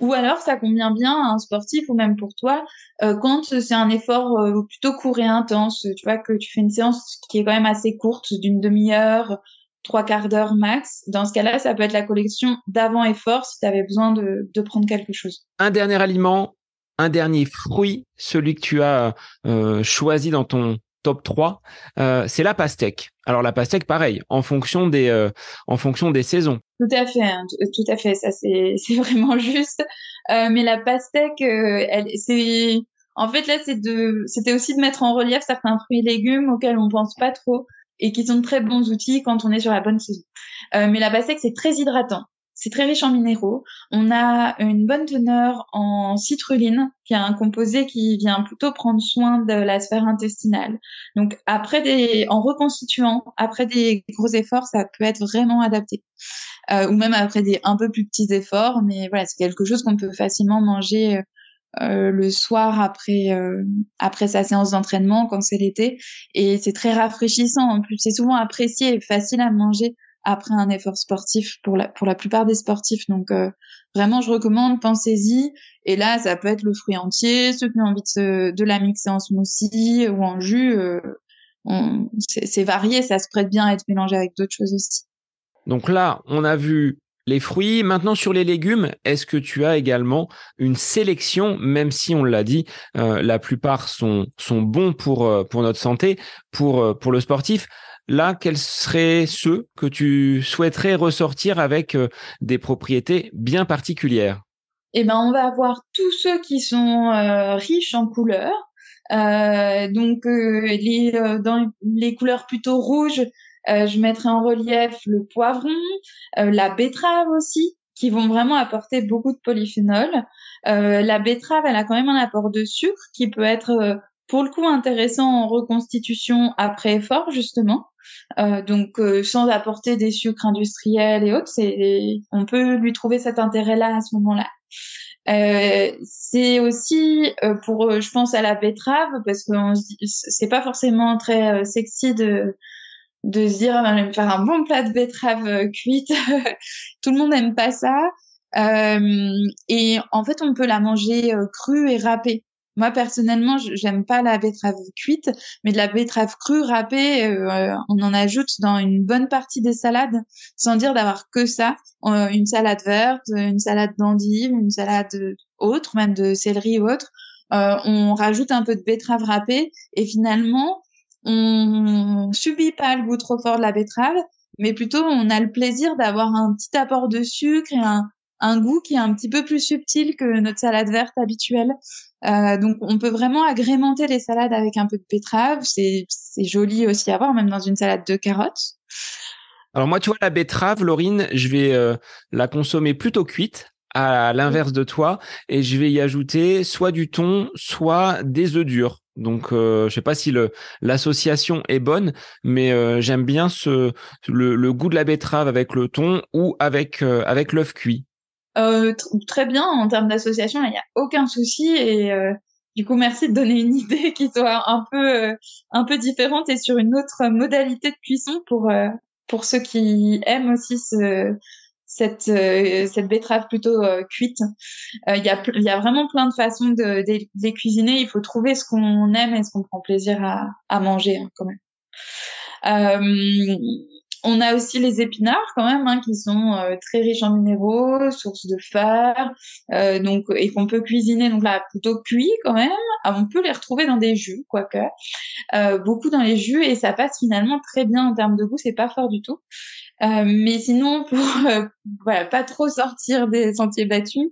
Ou alors, ça convient bien à un sportif ou même pour toi euh, quand c'est un effort euh, plutôt court et intense. Tu vois que tu fais une séance qui est quand même assez courte, d'une demi-heure, trois quarts d'heure max. Dans ce cas-là, ça peut être la collection d'avant effort si tu avais besoin de, de, prendre quelque chose. Un dernier aliment, un dernier fruit, celui que tu as euh, choisi dans ton top 3, euh, c'est la pastèque. Alors la pastèque, pareil, en fonction des, euh, en fonction des saisons. Tout à fait, hein, tout à fait, ça c'est, vraiment juste. Euh, mais la pastèque, elle, c'est, en fait là, c'est de, c'était aussi de mettre en relief certains fruits et légumes auxquels on pense pas trop et qui sont de très bons outils quand on est sur la bonne saison. Mais la pastèque, c'est très hydratant. C'est très riche en minéraux. On a une bonne teneur en citrulline, qui est un composé qui vient plutôt prendre soin de la sphère intestinale. Donc après des, en reconstituant, après des gros efforts, ça peut être vraiment adapté. Euh, ou même après des un peu plus petits efforts, mais voilà, c'est quelque chose qu'on peut facilement manger euh, le soir après euh, après sa séance d'entraînement quand c'est l'été et c'est très rafraîchissant en plus c'est souvent apprécié et facile à manger après un effort sportif pour la pour la plupart des sportifs. Donc euh, vraiment je recommande pensez-y. Et là ça peut être le fruit entier. Ceux qui ont envie de, de la mixer en smoothie ou en jus c'est varié. Ça se prête bien à être mélangé avec d'autres choses aussi. Donc là on a vu les fruits. Maintenant, sur les légumes, est-ce que tu as également une sélection, même si on l'a dit, euh, la plupart sont, sont bons pour, euh, pour notre santé, pour, euh, pour le sportif? Là, quels seraient ceux que tu souhaiterais ressortir avec des propriétés bien particulières? Eh ben, on va avoir tous ceux qui sont riches en couleurs. donc, les, dans les couleurs plutôt rouges, euh, je mettrai en relief le poivron, euh, la betterave aussi, qui vont vraiment apporter beaucoup de polyphénol. Euh, la betterave, elle a quand même un apport de sucre qui peut être pour le coup intéressant en reconstitution après effort justement. donc sans apporter des sucres industriels et autres, c'est on peut lui trouver cet intérêt-là à ce moment-là. Euh, c'est aussi pour, je pense à la betterave parce que c'est pas forcément très sexy de de se dire je vais me faire un bon plat de betterave euh, cuite. Tout le monde n'aime pas ça. Euh, et en fait, on peut la manger euh, crue et râpée. Moi personnellement, j'aime pas la betterave cuite, mais de la betterave crue râpée, on en ajoute dans une bonne partie des salades, sans dire d'avoir que ça. une salade verte, une salade d'endive, une salade autre, même de céleri ou autre. on rajoute un peu de betterave râpée et finalement, on subit pas le goût trop fort de la betterave, mais plutôt on a le plaisir d'avoir un petit apport de sucre et un, un, goût qui est un petit peu plus subtil que notre salade verte habituelle. Euh, donc on peut vraiment agrémenter les salades avec un peu de betterave. C'est joli aussi à voir, même dans une salade de carottes. Alors moi, tu vois, la betterave, Laurine, je vais euh, la consommer plutôt cuite à l'inverse de toi et je vais y ajouter soit du thon, soit des œufs durs. Donc, euh, je sais pas si l'association est bonne, mais euh, j'aime bien le, goût de la betterave avec le thon ou avec l'œuf cuit. Euh, très bien en termes d'association, il n'y a aucun souci et du coup merci de donner une idée qui soit un peu un peu différente et sur une autre modalité de cuisson pour pour ceux qui aiment aussi ce cette euh, cette betterave plutôt euh, cuite. Euh, il y a il y a vraiment plein de façons de, de, les cuisiner. Il faut trouver ce qu'on aime et ce qu'on prend plaisir à, à manger hein, quand même. On a aussi les épinards quand même hein, qui sont très riches en minéraux, source de fer, donc et qu'on peut cuisiner donc là plutôt cuit quand même. Ah, on peut les retrouver dans des jus quoique, beaucoup dans les jus et ça passe finalement très bien en termes de goût, c'est pas fort du tout. Euh, mais sinon, pour euh, voilà, pas trop sortir des sentiers battus,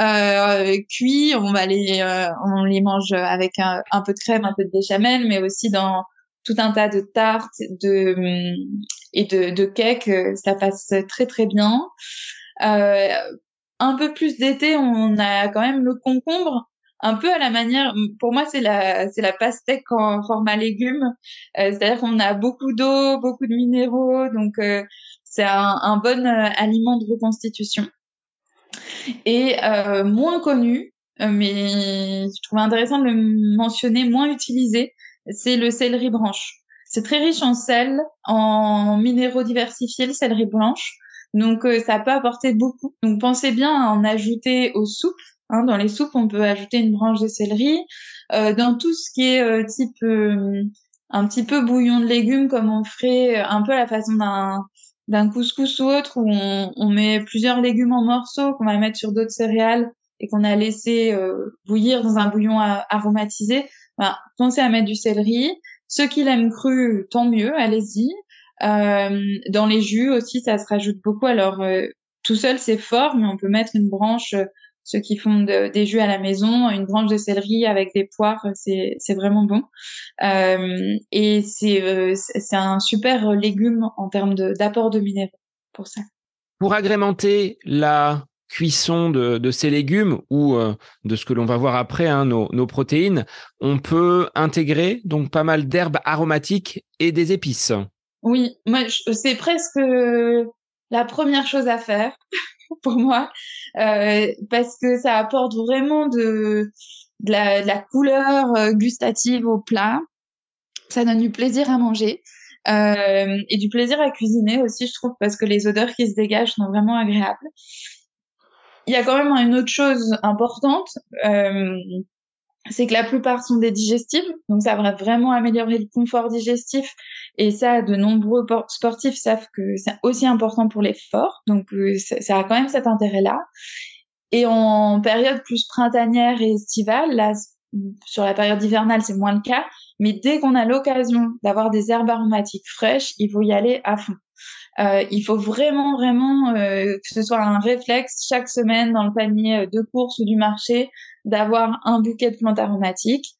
euh, cuits, on va les, euh, on les mange avec un, un, peu de crème, un peu de béchamel, mais aussi dans tout un tas de tartes de, et de, de cakes, ça passe très très bien. un peu plus d'été, on a quand même le concombre un peu à la manière, pour moi, c'est la, c'est la pastèque en format légume. Euh, c'est-à-dire qu'on a beaucoup d'eau, beaucoup de minéraux, donc euh, c'est un, un, bon euh, aliment de reconstitution. Et moins connu, mais je trouve intéressant de le mentionner, moins utilisé, c'est le céleri branche. C'est très riche en sel, en minéraux diversifiés, le céleri blanche. Donc ça peut apporter beaucoup. Donc pensez bien à en ajouter aux soupes Hein, dans les soupes, on peut ajouter une branche de céleri. Euh, dans tout ce qui est euh, type euh, un petit peu bouillon de légumes, comme on ferait un peu à la façon d'un d'un couscous ou autre, où on, on, met plusieurs légumes en morceaux qu'on va mettre sur d'autres céréales et qu'on a laissé bouillir dans un bouillon aromatisé. Bah, pensez à mettre du céleri. Ceux qui l'aiment cru, tant mieux, allez-y. dans les jus aussi, ça se rajoute beaucoup. Alors tout seul, c'est fort, mais on peut mettre une branche ceux qui font des jus à la maison, une branche de céleri avec des poires, c'est vraiment bon. Euh, et euh, c'est c'est un super légume en termes d'apport de, minéraux pour ça. Pour agrémenter la cuisson de, ces légumes ou euh, de ce que l'on va voir après, hein, nos, protéines, on peut intégrer donc pas mal d'herbes aromatiques et des épices. Oui, moi c'est presque la première chose à faire pour moi euh, parce que ça apporte vraiment de, la, couleur euh, gustative au plat. Ça donne du plaisir à manger. Euh, et du plaisir à cuisiner aussi, je trouve, parce que les odeurs qui se dégagent sont vraiment agréables. Il y a quand même une autre chose importante, euh, c'est que la plupart sont des digestibles, donc ça va vraiment améliorer le confort digestif. Et ça, de nombreux sportifs savent que c'est aussi important pour l'effort, donc euh, ça a quand même cet intérêt-là. Et en période plus printanière et estivale, là, sur la période hivernale, c'est moins le cas, mais dès qu'on a l'occasion d'avoir des herbes aromatiques fraîches, il faut y aller à fond. Euh, il faut vraiment, vraiment euh, que ce soit un réflexe chaque semaine dans le panier de course ou du marché d'avoir un bouquet de plantes aromatiques.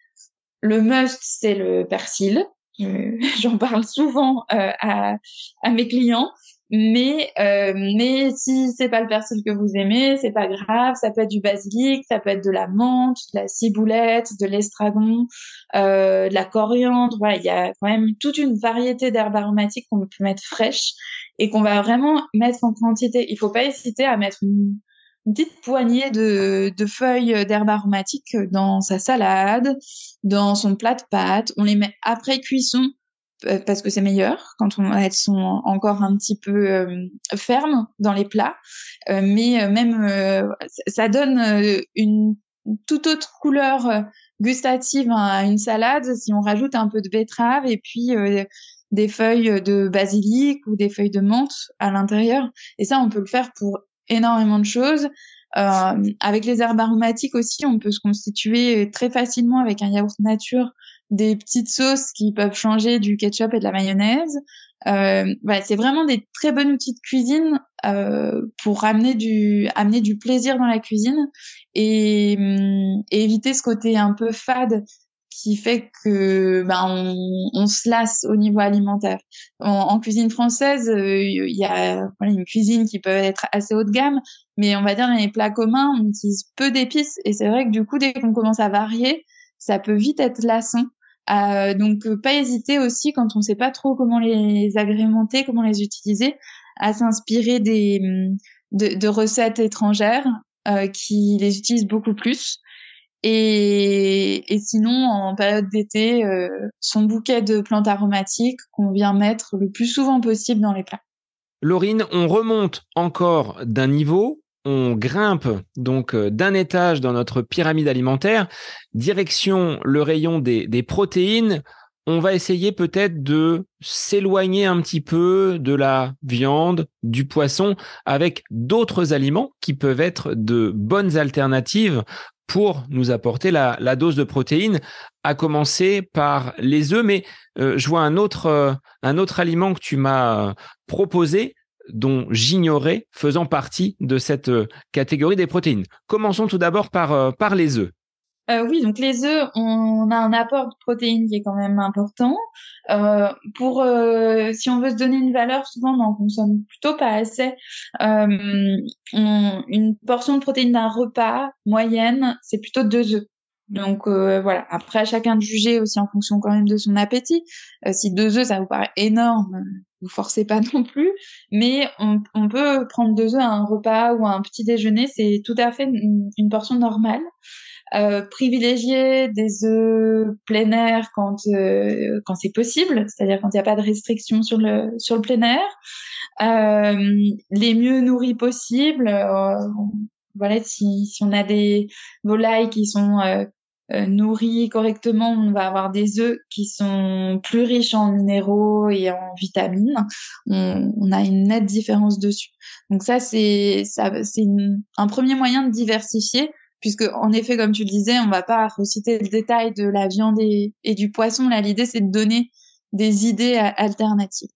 Le must, c'est le persil. J'en parle souvent euh, à, à, mes clients. Mais euh, mais si c'est pas le persil que vous aimez, c'est pas grave. Ça peut être du basilic, ça peut être de la menthe, de la ciboulette, de l'estragon, euh, de la coriandre. Voilà, il y a quand même toute une variété d'herbes aromatiques qu'on peut mettre fraîches et qu'on va vraiment mettre en quantité. Il faut pas hésiter à mettre une, petite poignée de, de feuilles d'herbes aromatiques dans sa salade, dans son plat de pâtes. On les met après cuisson parce que c'est meilleur quand elles sont encore un petit peu euh, fermes dans les plats. Euh, mais même, ça donne une toute autre couleur gustative à une salade si on rajoute un peu de betterave et puis des feuilles de basilic ou des feuilles de menthe à l'intérieur. Et ça, on peut le faire pour énormément de choses. Euh, avec les herbes aromatiques aussi, on peut se constituer très facilement avec un yaourt nature des petites sauces qui peuvent changer du ketchup et de la mayonnaise. Euh, c'est vraiment des très bons outils de cuisine euh, pour amener du amener du plaisir dans la cuisine et, hum, et, éviter ce côté un peu fade qui fait que ben on, on se lasse au niveau alimentaire. En, cuisine française, euh, il y a voilà, une cuisine qui peut être assez haut de gamme, mais on va dire dans les plats communs, on utilise peu d'épices et c'est vrai que du coup dès qu'on commence à varier, ça peut vite être lassant. Euh, donc euh, pas hésiter aussi quand on sait pas trop comment les agrémenter, comment les utiliser, à s'inspirer des hum, de, de, recettes étrangères euh, qui les utilisent beaucoup plus. Et, et sinon, en période d'été, euh, son bouquet de plantes aromatiques qu'on vient mettre le plus souvent possible dans les plats. Laurine, on remonte encore d'un niveau on grimpe donc euh, d'un étage dans notre pyramide alimentaire, direction le rayon des, protéines, on va essayer peut-être de s'éloigner un petit peu de la viande, du poisson, avec d'autres aliments qui peuvent être de bonnes alternatives pour nous apporter la, dose de protéines, à commencer par les œufs. Mais euh, je vois un autre, euh, un autre aliment que tu m'as proposé, dont j'ignorais faisant partie de cette euh, catégorie des protéines. Commençons tout d'abord par, euh, par les œufs. Euh, oui, donc les œufs, on a un apport de protéines qui est quand même important. pour si on veut se donner une valeur, souvent on en consomme plutôt pas assez. une portion de protéines d'un repas moyenne, c'est plutôt deux œufs. Donc voilà. Après, à chacun de juger aussi en fonction quand même de son appétit. si deux œufs, ça vous paraît énorme, vous forcez pas non plus, mais on, peut prendre deux œufs à un repas ou à un petit déjeuner, c'est tout à fait une, portion normale. Euh, privilégier des œufs plein air quand euh, quand c'est possible, c'est-à-dire quand il n'y a pas de restriction sur le sur le plein air. Euh, les mieux nourris possibles. Voilà, si, si on a des volailles qui sont euh, euh, nourri correctement, on va avoir des œufs qui sont plus riches en minéraux et en vitamines. On, a une nette différence dessus. Donc ça, c'est un premier moyen de diversifier, puisque en effet, comme tu le disais, on va pas reciter le détail de la viande et, du poisson. Là, l'idée, c'est de donner des idées alternatives.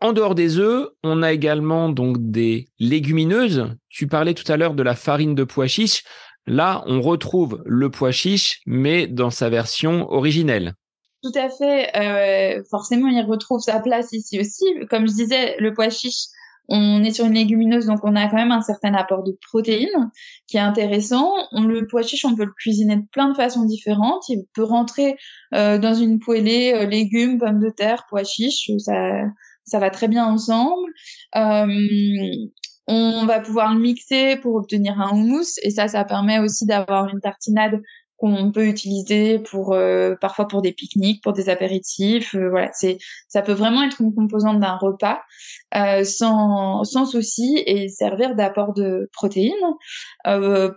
En dehors des œufs, on a également donc des légumineuses. Tu parlais tout à l'heure de la farine de pois chiche. Là, on retrouve le pois chiche, mais dans sa version originelle. Tout à fait. Euh, forcément, il retrouve sa place ici aussi. Comme je disais, le pois chiche, On est sur une légumineuse, donc on a quand même un certain apport de protéines qui est intéressant. On, le pois chiche, on peut le cuisiner de plein de façons différentes. Il peut rentrer euh, dans une poêlée, euh, légumes, pommes de terre, pois chiche, ça, ça va très bien ensemble. On va pouvoir le mixer pour obtenir un houmous et ça, ça permet aussi d'avoir une tartinade qu'on peut utiliser pour euh, parfois pour des pique-niques, pour des apéritifs. Euh, voilà, c'est ça peut vraiment être une composante d'un repas euh, sans sans souci et servir d'apport de protéines.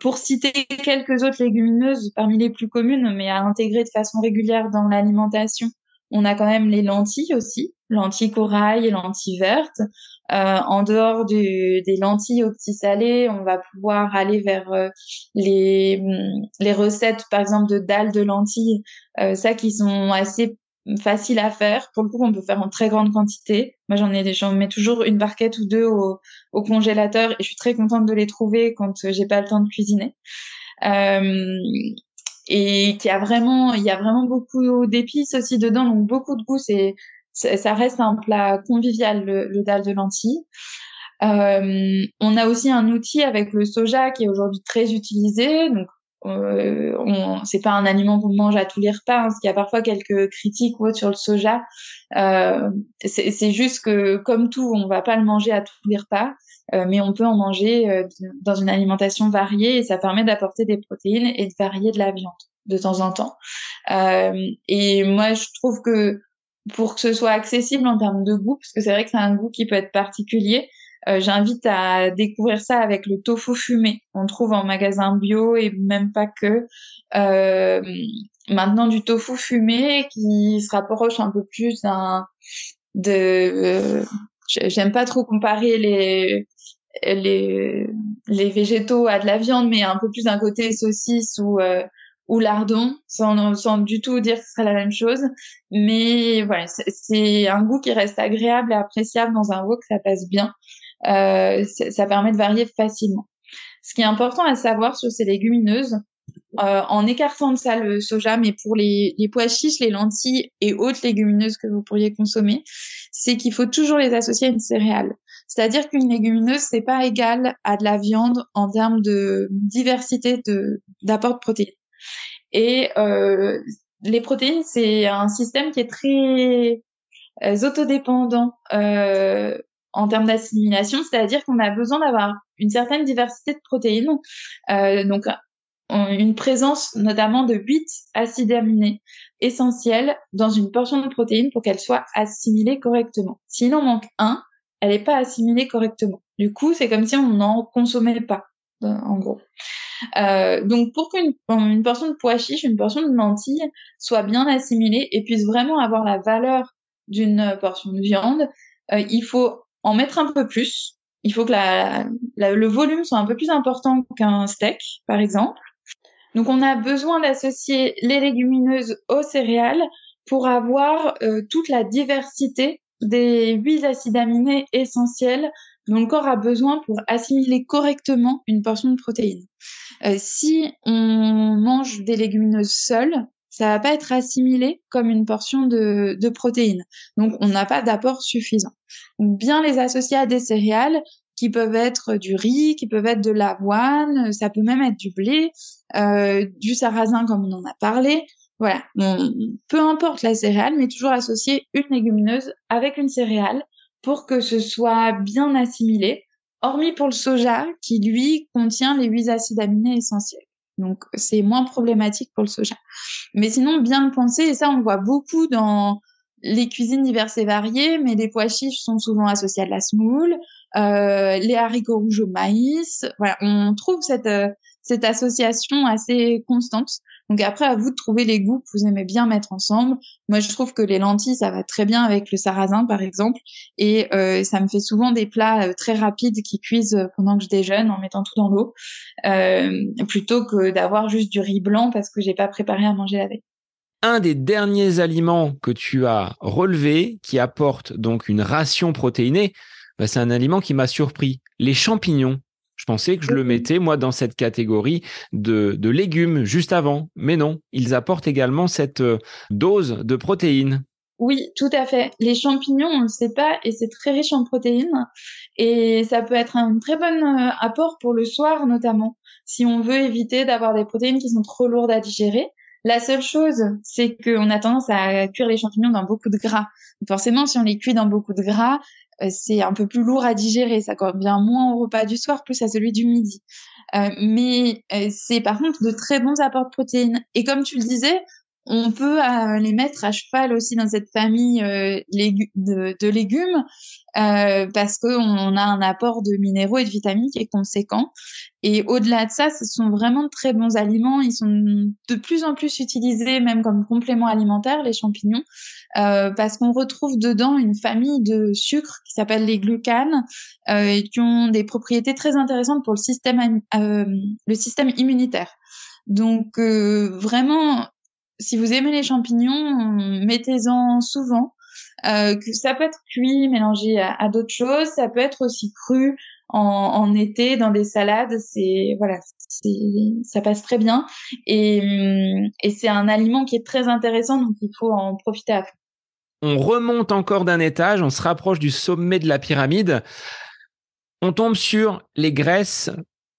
pour citer quelques autres légumineuses parmi les plus communes, mais à intégrer de façon régulière dans l'alimentation, on a quand même les lentilles aussi, lentilles corail et lentilles vertes. Euh, en dehors des lentilles au petit salé, on va pouvoir aller vers euh, les, les recettes, par exemple, de dalles de lentilles, euh, ça qui sont assez faciles à faire. Pour le coup, on peut faire en très grande quantité. Moi, j'en ai, j'en mets toujours une barquette ou deux au, au, congélateur et je suis très contente de les trouver quand j'ai pas le temps de cuisiner. Euh, et qui a vraiment, il y a vraiment beaucoup d'épices aussi dedans, donc beaucoup de goût. C'est ça reste un plat convivial, le, le dalle de lentilles. Euh, on a aussi un outil avec le soja qui est aujourd'hui très utilisé. Donc, euh, c'est pas un aliment qu'on mange à tous les repas, hein, parce qu'il y a parfois quelques critiques ou sur le soja. Euh, c'est juste que, comme tout, on va pas le manger à tous les repas, euh, mais on peut en manger euh, dans une alimentation variée et ça permet d'apporter des protéines et de varier de la viande de temps en temps. Euh, et moi, je trouve que pour que ce soit accessible en termes de goût, parce que c'est vrai que c'est un goût qui peut être particulier. Euh, J'invite à découvrir ça avec le tofu fumé. On trouve en magasin bio et même pas que. Euh, maintenant du tofu fumé qui se rapproche un peu plus d'un de. Euh, J'aime pas trop comparer les les les végétaux à de la viande, mais un peu plus d'un côté saucisse ou euh, ou lardon, sans, sans du tout dire que ce serait la même chose. Mais voilà, c'est un goût qui reste agréable et appréciable dans un wok, ça passe bien. Euh, ça permet de varier facilement. Ce qui est important à savoir sur ces légumineuses, euh, en écartant de ça le soja, mais pour les, les pois chiches, les lentilles et autres légumineuses que vous pourriez consommer, c'est qu'il faut toujours les associer à une céréale. C'est-à-dire qu'une légumineuse, c'est pas égal à de la viande en termes de diversité de d'apport de protéines. Et euh, les protéines, c'est un système qui est très euh, autodépendant euh, en termes d'assimilation, c'est-à-dire qu'on a besoin d'avoir une certaine diversité de protéines, euh, donc une présence notamment de 8 acides aminés essentiels dans une portion de protéines pour qu'elle soit assimilée correctement. S'il en manque un, elle n'est pas assimilée correctement. Du coup, c'est comme si on n'en consommait pas, en gros. Euh, donc pour qu'une une portion de pois chiche, une portion de lentilles soit bien assimilée et puisse vraiment avoir la valeur d'une portion de viande, euh, il faut en mettre un peu plus. Il faut que la, le volume soit un peu plus important qu'un steak, par exemple. Donc on a besoin d'associer les légumineuses aux céréales pour avoir euh, toute la diversité des huit acides aminés essentiels le corps a besoin pour assimiler correctement une portion de protéines. Euh, si on mange des légumineuses seules, ça va pas être assimilé comme une portion de, de protéines. Donc, on n'a pas d'apport suffisant. Bien les associer à des céréales qui peuvent être du riz, qui peuvent être de l'avoine, ça peut même être du blé, euh, du sarrasin comme on en a parlé. Voilà, peu importe la céréale, mais toujours associer une légumineuse avec une céréale pour que ce soit bien assimilé, hormis pour le soja qui lui contient les huit acides aminés essentiels. Donc c'est moins problématique pour le soja. Mais sinon bien le penser et ça on le voit beaucoup dans les cuisines diverses et variées, mais les pois chiches sont souvent associés à de la semoule, euh, les haricots rouges au maïs. Voilà, on trouve cette euh, cette association assez constante. Donc après, à vous de trouver les goûts que vous aimez bien mettre ensemble. Moi, je trouve que les lentilles, ça va très bien avec le sarrasin, par exemple. Et euh, ça me fait souvent des plats euh, très rapides qui cuisent euh, pendant que je déjeune en mettant tout dans l'eau, euh, plutôt que d'avoir juste du riz blanc parce que j'ai pas préparé à manger la veille. Un des derniers aliments que tu as relevé, qui apporte donc une ration protéinée, bah, c'est un aliment qui m'a surpris. Les champignons. Je pensais que je le mettais, moi, dans cette catégorie de, de légumes juste avant. Mais non, ils apportent également cette euh, dose de protéines. Oui, tout à fait. Les champignons, on ne le sait pas, et c'est très riche en protéines. Et ça peut être un très bon euh, apport pour le soir, notamment, si on veut éviter d'avoir des protéines qui sont trop lourdes à digérer. La seule chose, c'est qu'on a tendance à cuire les champignons dans beaucoup de gras. forcément, si on les cuit dans beaucoup de gras, c'est un peu plus lourd à digérer. Ça convient moins au repas du soir, plus à celui du midi. Euh, mais c'est par contre de très bons apports de protéines. Et comme tu le disais, on peut euh, les mettre à cheval aussi dans cette famille euh, de, légumes euh, parce qu'on a un apport de minéraux et de vitamines qui est conséquent. Et au-delà de ça, ce sont vraiment de très bons aliments. Ils sont de plus en plus utilisés même comme complément alimentaire, les champignons, parce qu'on retrouve dedans une famille de sucres qui s'appelle les glucanes et qui ont des propriétés très intéressantes pour le système, le système immunitaire. Donc vraiment, si vous aimez les champignons, mettez-en souvent. Euh, ça peut être cuit, mélangé à, d'autres choses. Ça peut être aussi cru en, été dans des salades. C'est voilà, ça passe très bien. Et, et c'est un aliment qui est très intéressant, donc il faut en profiter à fond. On remonte encore d'un étage, on se rapproche du sommet de la pyramide. On tombe sur les graisses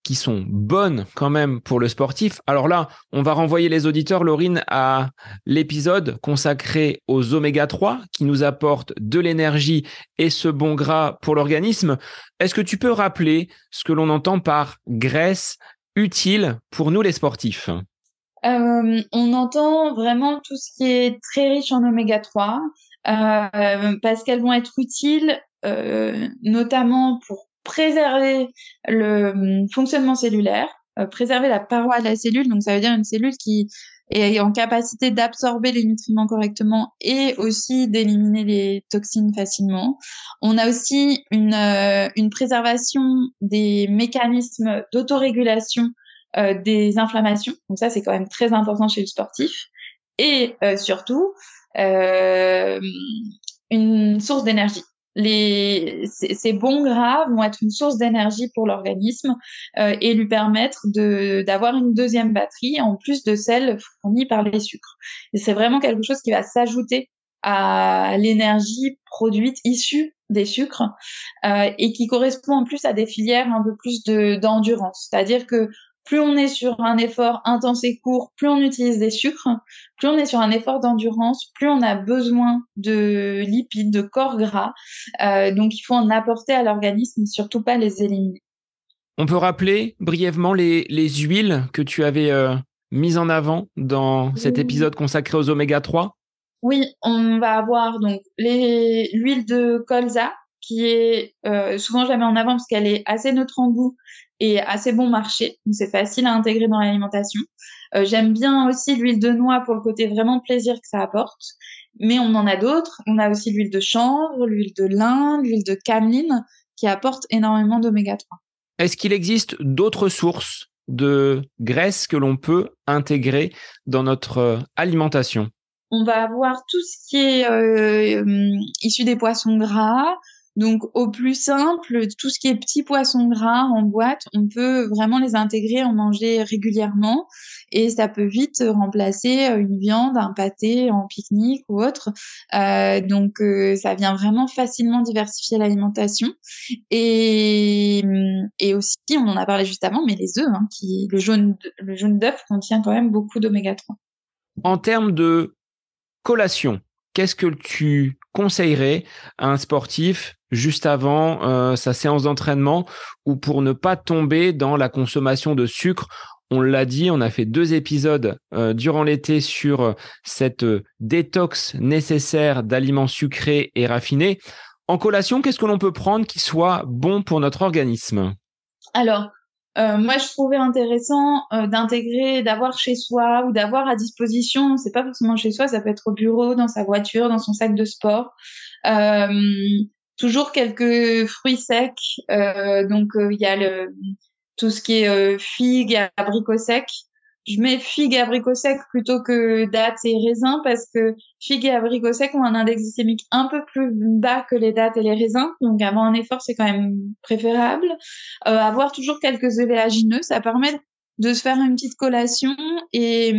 qui sont bonnes quand même pour le sportif. Alors là, on va renvoyer les auditeurs, Laurine, à l'épisode consacré aux oméga 3 qui nous apportent de l'énergie et ce bon gras pour l'organisme. Est-ce que tu peux rappeler ce que l'on entend par graisse utile pour nous les sportifs? Euh, On entend vraiment tout ce qui est très riche en oméga 3 euh, parce qu'elles vont être utiles euh, notamment pour préserver le hum, fonctionnement cellulaire, euh, préserver la paroi de la cellule, donc ça veut dire une cellule qui est en capacité d'absorber les nutriments correctement et aussi d'éliminer les toxines facilement. On a aussi une, euh, une préservation des mécanismes d'autorégulation euh, des inflammations. Donc ça, c'est quand même très important chez le sportif. Et surtout, une source d'énergie les, ces, bons gras vont être une source d'énergie pour l'organisme euh, et lui permettre de d'avoir une deuxième batterie en plus de celle fournie par les sucres. Et c'est vraiment quelque chose qui va s'ajouter à l'énergie produite issue des sucres euh, et qui correspond en plus à des filières un peu plus de d'endurance. C'est-à-dire que plus on est sur un effort intense et court, plus on utilise des sucres, plus on est sur un effort d'endurance, plus on a besoin de lipides, de corps gras. Euh, donc il faut en apporter à l'organisme, surtout pas les éliminer. On peut rappeler brièvement les, huiles que tu avais euh, mises en avant dans cet épisode consacré aux oméga 3 Oui, on va avoir donc l'huile de colza qui est euh, souvent je la mets en avant parce qu'elle est assez neutre en goût et assez bon marché. Donc c'est facile à intégrer dans l'alimentation. Euh, J'aime bien aussi l'huile de noix pour le côté vraiment plaisir que ça apporte. Mais on en a d'autres. On a aussi l'huile de chanvre, l'huile de lin, l'huile de cameline qui apportent énormément d'oméga 3. Est-ce qu'il existe d'autres sources de graisse que l'on peut intégrer dans notre euh, alimentation? On va avoir tout ce qui est euh issu des poissons gras, donc au plus simple, tout ce qui est petits poissons gras en boîte, on peut vraiment les intégrer, en manger régulièrement et ça peut vite remplacer euh, une viande, un pâté en pique-nique ou autre. Euh, donc euh, ça vient vraiment facilement diversifier l'alimentation et, et aussi on en a parlé juste avant, mais les œufs, hein, le jaune le jaune d'œuf contient quand même beaucoup d'oméga 3. En termes de collation, qu'est-ce que tu conseillerais à un sportif juste avant euh, sa séance d'entraînement ou pour ne pas tomber dans la consommation de sucre on l'a dit, on a fait deux épisodes euh, durant l'été sur euh, cette détox nécessaire d'aliments sucrés et raffinés. En collation, qu'est-ce que l'on peut prendre qui soit bon pour notre organisme? Alors, euh, moi, je trouvais intéressant euh, d'intégrer, d'avoir chez soi ou d'avoir à disposition, c'est pas forcément chez soi, ça peut être au bureau, dans sa voiture, dans son sac de sport, euh, toujours quelques fruits secs. donc, il y a le, tout ce qui est figues, abricots secs, je mets figues et abricots secs plutôt que dattes et raisins parce que figues et abricots secs ont un index glycémique un peu plus bas que les dattes et les raisins. Donc avant un effort, c'est quand même préférable. Euh, avoir toujours quelques oléagineux, ça permet de se faire une petite collation et,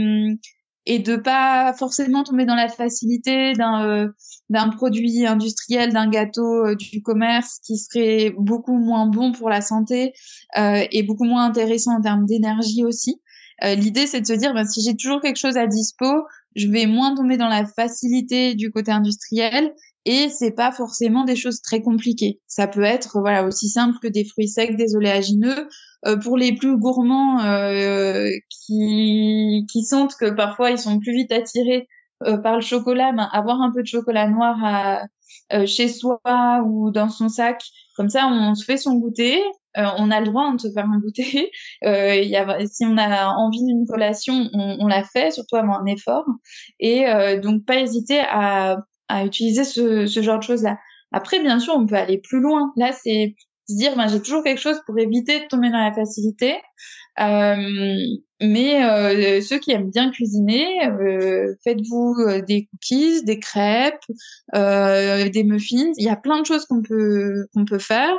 et de pas forcément tomber dans la facilité d'un d'un produit industriel, d'un gâteau du commerce qui serait beaucoup moins bon pour la santé et beaucoup moins intéressant en termes d'énergie aussi. L'idée, c'est de se dire, ben, si j'ai toujours quelque chose à dispo, je vais moins tomber dans la facilité du côté industriel et c'est pas forcément des choses très compliquées. Ça peut être voilà aussi simple que des fruits secs, des oléagineux. Euh, pour les plus gourmands euh, qui qui sentent que parfois ils sont plus vite attirés euh, par le chocolat, ben, avoir un peu de chocolat noir à, euh, chez soi ou dans son sac, comme ça on se fait son goûter. On a le droit de se faire un goûter. y a, si on a envie d'une collation, on, on la fait, surtout avant un effort. Et donc pas hésiter à à utiliser ce, ce genre de choses-là. Après, bien sûr, on peut aller plus loin. Là, c'est se dire, ben, j'ai toujours quelque chose pour éviter de tomber dans la facilité. Euh, mais euh, ceux qui aiment bien cuisiner, euh, faites-vous euh, des cookies, des crêpes, euh, des muffins. Il y a plein de choses qu'on peut qu'on peut faire.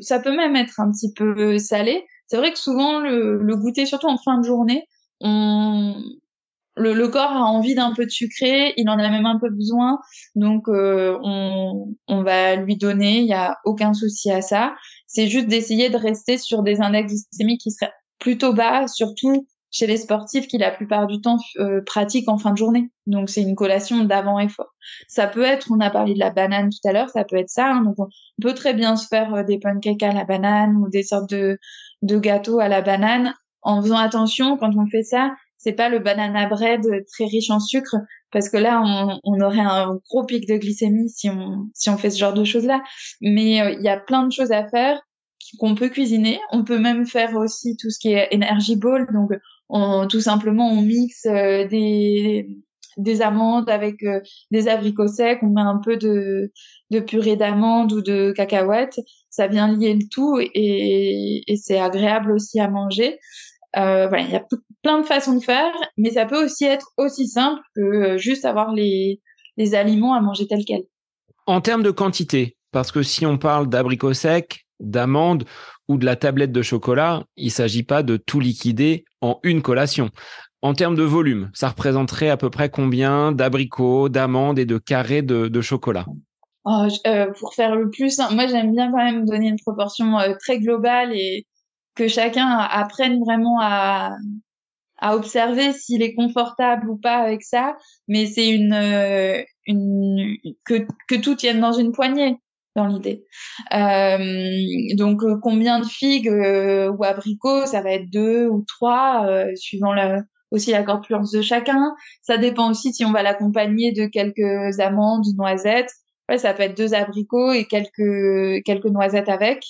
Ça peut même être un petit peu salé. C'est vrai que souvent le, le goûter, surtout en fin de journée, on, le, le, corps a envie d'un peu de sucré, il en a même un peu besoin, donc euh, on, on, va lui donner, il n'y a aucun souci à ça. C'est juste d'essayer de rester sur des index glycémiques qui seraient plutôt bas, surtout chez les sportifs qui la plupart du temps euh, pratiquent en fin de journée. Donc c'est une collation d'avant effort. Ça peut être, on a parlé de la banane tout à l'heure, ça peut être ça. Hein. donc on peut très bien se faire euh, des pancakes à la banane ou des sortes de, de gâteaux à la banane en faisant attention quand on fait ça c'est pas le banana bread très riche en sucre parce que là on, on, aurait un gros pic de glycémie si on si on fait ce genre de choses là mais euh, il y a plein de choses à faire qu'on peut cuisiner on peut même faire aussi tout ce qui est energy ball donc tout simplement on mixe euh, des des amandes avec euh, des abricots secs, on met un peu de, de purée d'amandes ou de cacahuètes, ça vient lier le tout et, c'est agréable aussi à manger. Euh, il y a plein de façons de faire, mais ça peut aussi être aussi simple que juste avoir les, les aliments à manger tels quels. En termes de quantité, parce que si on parle d'abricots secs, d'amandes ou de la tablette de chocolat, il s'agit pas de tout liquider une collation. En termes de volume, ça représenterait à peu près combien d'abricots, d'amandes et de carrés de, chocolat? Oh, euh, Pour faire le plus, moi j'aime bien quand même donner une proportion euh, très globale et que chacun apprenne vraiment à, observer s'il est confortable ou pas avec ça, mais c'est une, euh, que tout tienne dans une poignée dans l'idée. Euh, donc euh, combien de figues euh, ou abricots, ça va être deux ou trois, suivant aussi la corpulence de chacun. Ça dépend aussi si on va l'accompagner de quelques amandes, noisettes. Ça peut être deux abricots et quelques quelques noisettes avec.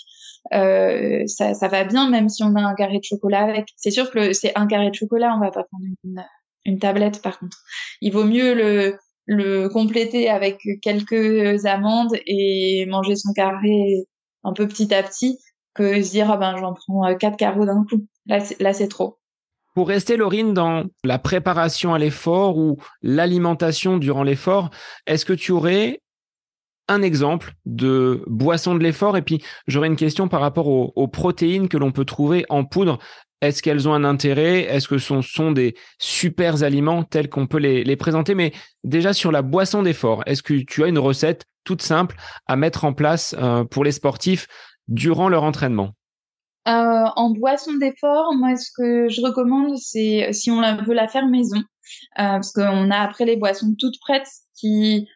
Ça, ça va bien même si on a un carré de chocolat avec. C'est sûr que c'est un carré de chocolat, on va pas prendre une, une tablette par contre. Il vaut mieux le, le compléter avec quelques amandes et manger son carré un peu petit à petit que se dire ah ben j'en prends quatre carreaux d'un coup. Là là c'est trop. Pour rester, Laurine, dans la préparation à l'effort ou l'alimentation durant l'effort, est-ce que tu aurais un exemple de boisson de l'effort? Et puis j'aurais une question par rapport aux, protéines que l'on peut trouver en poudre. Est-ce qu'elles ont un intérêt? Est-ce que ce sont des super aliments tels qu'on peut les, présenter? Mais déjà sur la boisson d'effort, est-ce que tu as une recette toute simple à mettre en place euh, pour les sportifs durant leur entraînement? Euh, en boisson d'effort, moi, ce que je recommande, c'est si on veut la faire maison, euh, parce qu'on a après les boissons toutes prêtes qui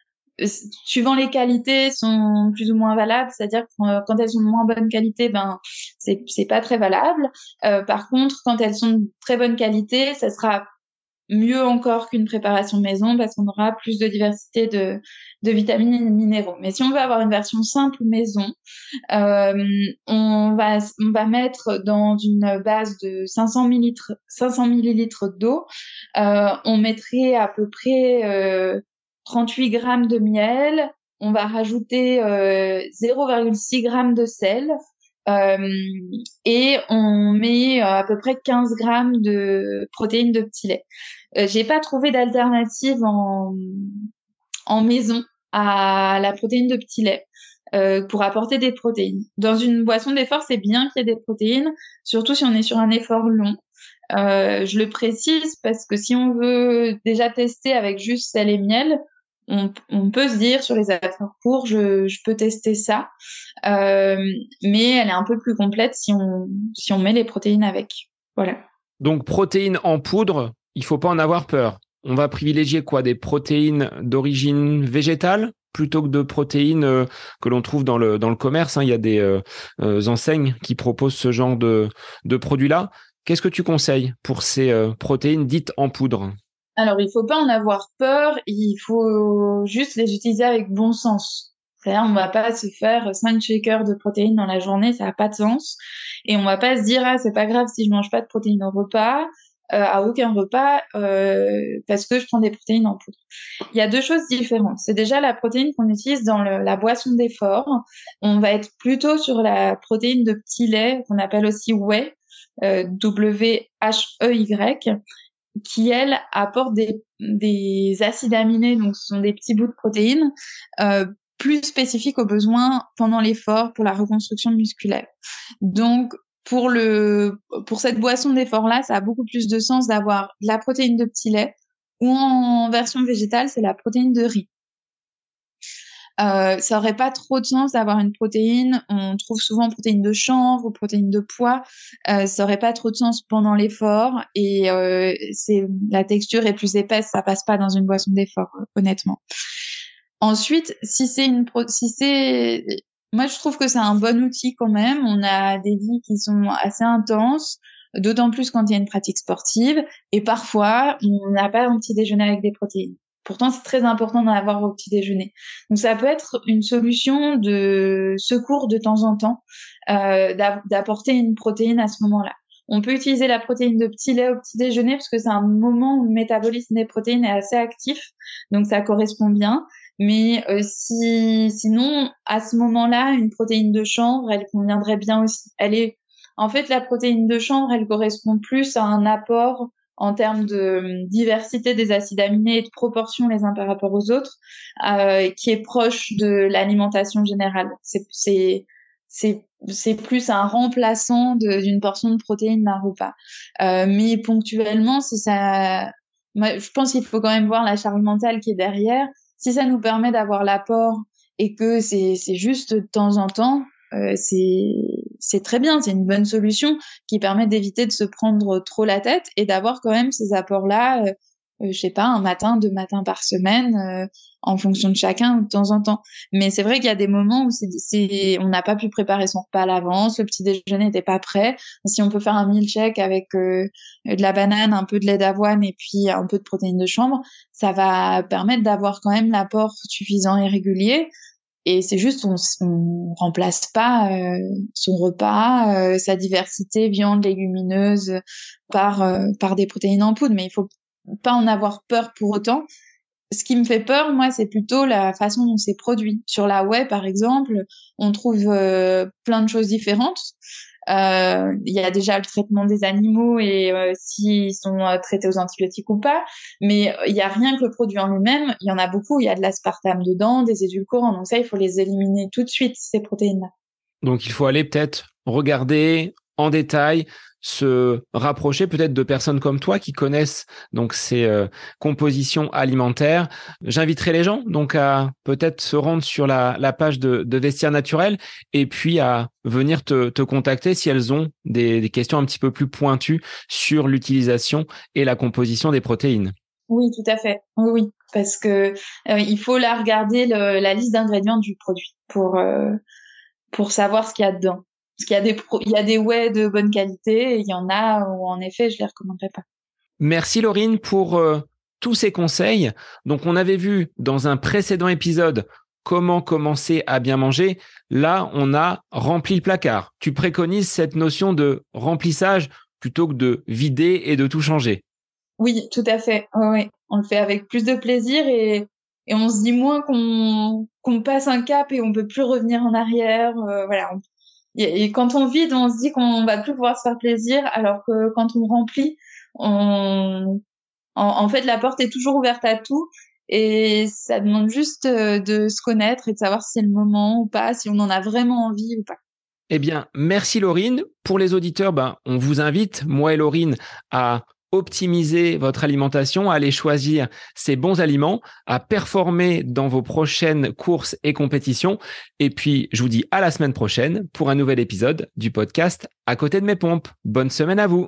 suivant les qualités, sont plus ou moins valables. C'est-à-dire euh, quand elles sont de moins bonne qualité, ben c'est c'est pas très valable. Euh, par contre, quand elles sont de très bonne qualité, ça sera mieux encore qu'une préparation maison parce qu'on aura plus de diversité de, de vitamines et minéraux. Mais si on veut avoir une version simple maison, euh, on va on va mettre dans une base de 500 millilitres 500 millilitres d'eau, euh, on mettrait à peu près euh, 38 grammes de miel, on va rajouter euh, 0,6 grammes de sel euh, et on met euh, à peu près 15 grammes de protéines de petit lait. Euh, j'ai pas trouvé d'alternative en, maison à la protéine de petit lait. Euh, pour apporter des protéines. Dans une boisson d'effort, c'est bien qu'il y ait des protéines, surtout si on est sur un effort long. Euh, je le précise parce que si on veut déjà tester avec juste sel et miel, on, peut se dire sur les affaires courts, je, peux tester ça, euh, mais elle est un peu plus complète si on met les protéines avec. Voilà. Donc protéines en poudre, il faut pas en avoir peur. On va privilégier quoi? Des protéines d'origine végétale plutôt que de protéines euh, que l'on trouve dans le, commerce. Hein. Il y a des euh, enseignes qui proposent ce genre de, de produits-là. Qu'est-ce que tu conseilles pour ces protéines dites en poudre? Alors, il faut pas en avoir peur, il faut juste les utiliser avec bon sens. C'est-à-dire, va pas se faire 5 shakers de protéines dans la journée, ça n'a pas de sens. Et on va pas se dire, ah, c'est pas grave si je mange pas de protéines au repas. Euh, à aucun repas euh, parce que je prends des protéines en poudre. Il y a deux choses différentes. C'est déjà la protéine qu'on utilise dans la boisson d'effort. On va être plutôt sur la protéine de petit lait qu'on appelle aussi whey, euh, W-H-E-Y, qui elle apporte des, des acides aminés, donc ce sont des petits bouts de protéines euh, plus spécifiques aux besoins pendant l'effort pour la reconstruction musculaire. Donc pour le pour cette boisson d'effort là, ça a beaucoup plus de sens d'avoir la protéine de petit lait ou en version végétale, c'est la protéine de riz. Euh, ça aurait pas trop de sens d'avoir une protéine. On trouve souvent protéine de chanvre ou protéine de pois. Euh, ça aurait pas trop de sens pendant l'effort et euh, c'est la texture est plus épaisse. Ça passe pas dans une boisson d'effort, honnêtement. Ensuite, si c'est une si c'est moi, je trouve que c'est un bon outil quand même. On a des vies qui sont assez intenses, d'autant plus quand il y a une pratique sportive. Et parfois, on n'a pas un petit déjeuner avec des protéines. Pourtant, c'est très important d'en avoir au petit déjeuner. Donc, ça peut être une solution de secours de temps en temps, euh, d'apporter une protéine à ce moment-là. On peut utiliser la protéine de petit lait au petit déjeuner parce que c'est un moment où le métabolisme des protéines est assez actif, donc ça correspond bien. Mais euh, si sinon à ce moment-là, une protéine de chanvre, elle conviendrait bien aussi. Elle est en fait la protéine de chanvre, elle correspond plus à un apport en termes de euh, diversité des acides aminés et de proportion les uns par rapport aux autres, euh, qui est proche de l'alimentation générale. C'est plus un remplaçant d'une portion de protéines d'un repas. Euh, mais ponctuellement, je pense qu'il faut quand même voir la charge mentale qui est derrière si ça nous permet d'avoir l'apport et que c'est juste de temps en temps, euh, c'est très bien, c'est une bonne solution qui permet d'éviter de se prendre trop la tête et d'avoir quand même ces apports-là euh, euh, je sais pas, un matin, deux matins par semaine, euh, en fonction de chacun de temps en temps. Mais c'est vrai qu'il y a des moments où c'est, on n'a pas pu préparer son repas à l'avance, le petit déjeuner n'était pas prêt. Si on peut faire un milkshake avec euh, de la banane, un peu de lait d'avoine et puis un peu de protéines de chambre, ça va permettre d'avoir quand même l'apport suffisant et régulier. Et c'est juste, on, on remplace pas son repas, sa diversité viande, légumineuse, par par des protéines en poudre. Mais il faut pas en avoir peur pour autant. Ce qui me fait peur, moi, c'est plutôt la façon dont c'est produit. Sur la web, par exemple, on trouve euh, plein de choses différentes. Euh, il y a déjà le traitement des animaux et euh, s'ils sont traités aux antibiotiques ou pas, mais il n'y a rien que le produit en lui-même. Il y en a beaucoup. Il y a de l'aspartame dedans, des édulcorants. Donc ça, il faut les éliminer tout de suite ces protéines-là. Donc il faut aller peut-être regarder en détail se rapprocher peut-être de personnes comme toi qui connaissent donc ces euh, compositions alimentaires. J'inviterai les gens donc à peut-être se rendre sur la, page de, Vestiaire Naturel et puis à venir te, te contacter si elles ont des, questions un petit peu plus pointues sur l'utilisation et la composition des protéines. Oui, tout à fait. Oui, parce que euh, il faut la regarder la liste d'ingrédients du produit pour euh, pour savoir ce qu'il y a dedans. Parce qu'il y a des il y a des whey de bonne qualité et il y en a où en effet je les recommanderais pas. Merci Laurine pour euh, tous ces conseils. Donc on avait vu dans un précédent épisode comment commencer à bien manger. Là, on a rempli le placard. Tu préconises cette notion de remplissage plutôt que de vider et de tout changer. Oui, tout à fait. Oui, on le fait avec plus de plaisir et, et on se dit moins qu'on passe un cap et on peut plus revenir en arrière. Euh, voilà, et, quand on vide, on se dit qu'on va plus pouvoir se faire plaisir, alors que quand on remplit, on, en, fait, la porte est toujours ouverte à tout. Et ça demande juste euh, de se connaître et de savoir si c'est le moment ou pas, si on en a vraiment envie ou pas. Eh bien, merci Laurine. Pour les auditeurs, ben, on vous invite, moi et Laurine, à optimiser votre alimentation, aller choisir ces bons aliments, à performer dans vos prochaines courses et compétitions. Et puis, je vous dis à la semaine prochaine pour un nouvel épisode du podcast À côté de mes pompes. Bonne semaine à vous.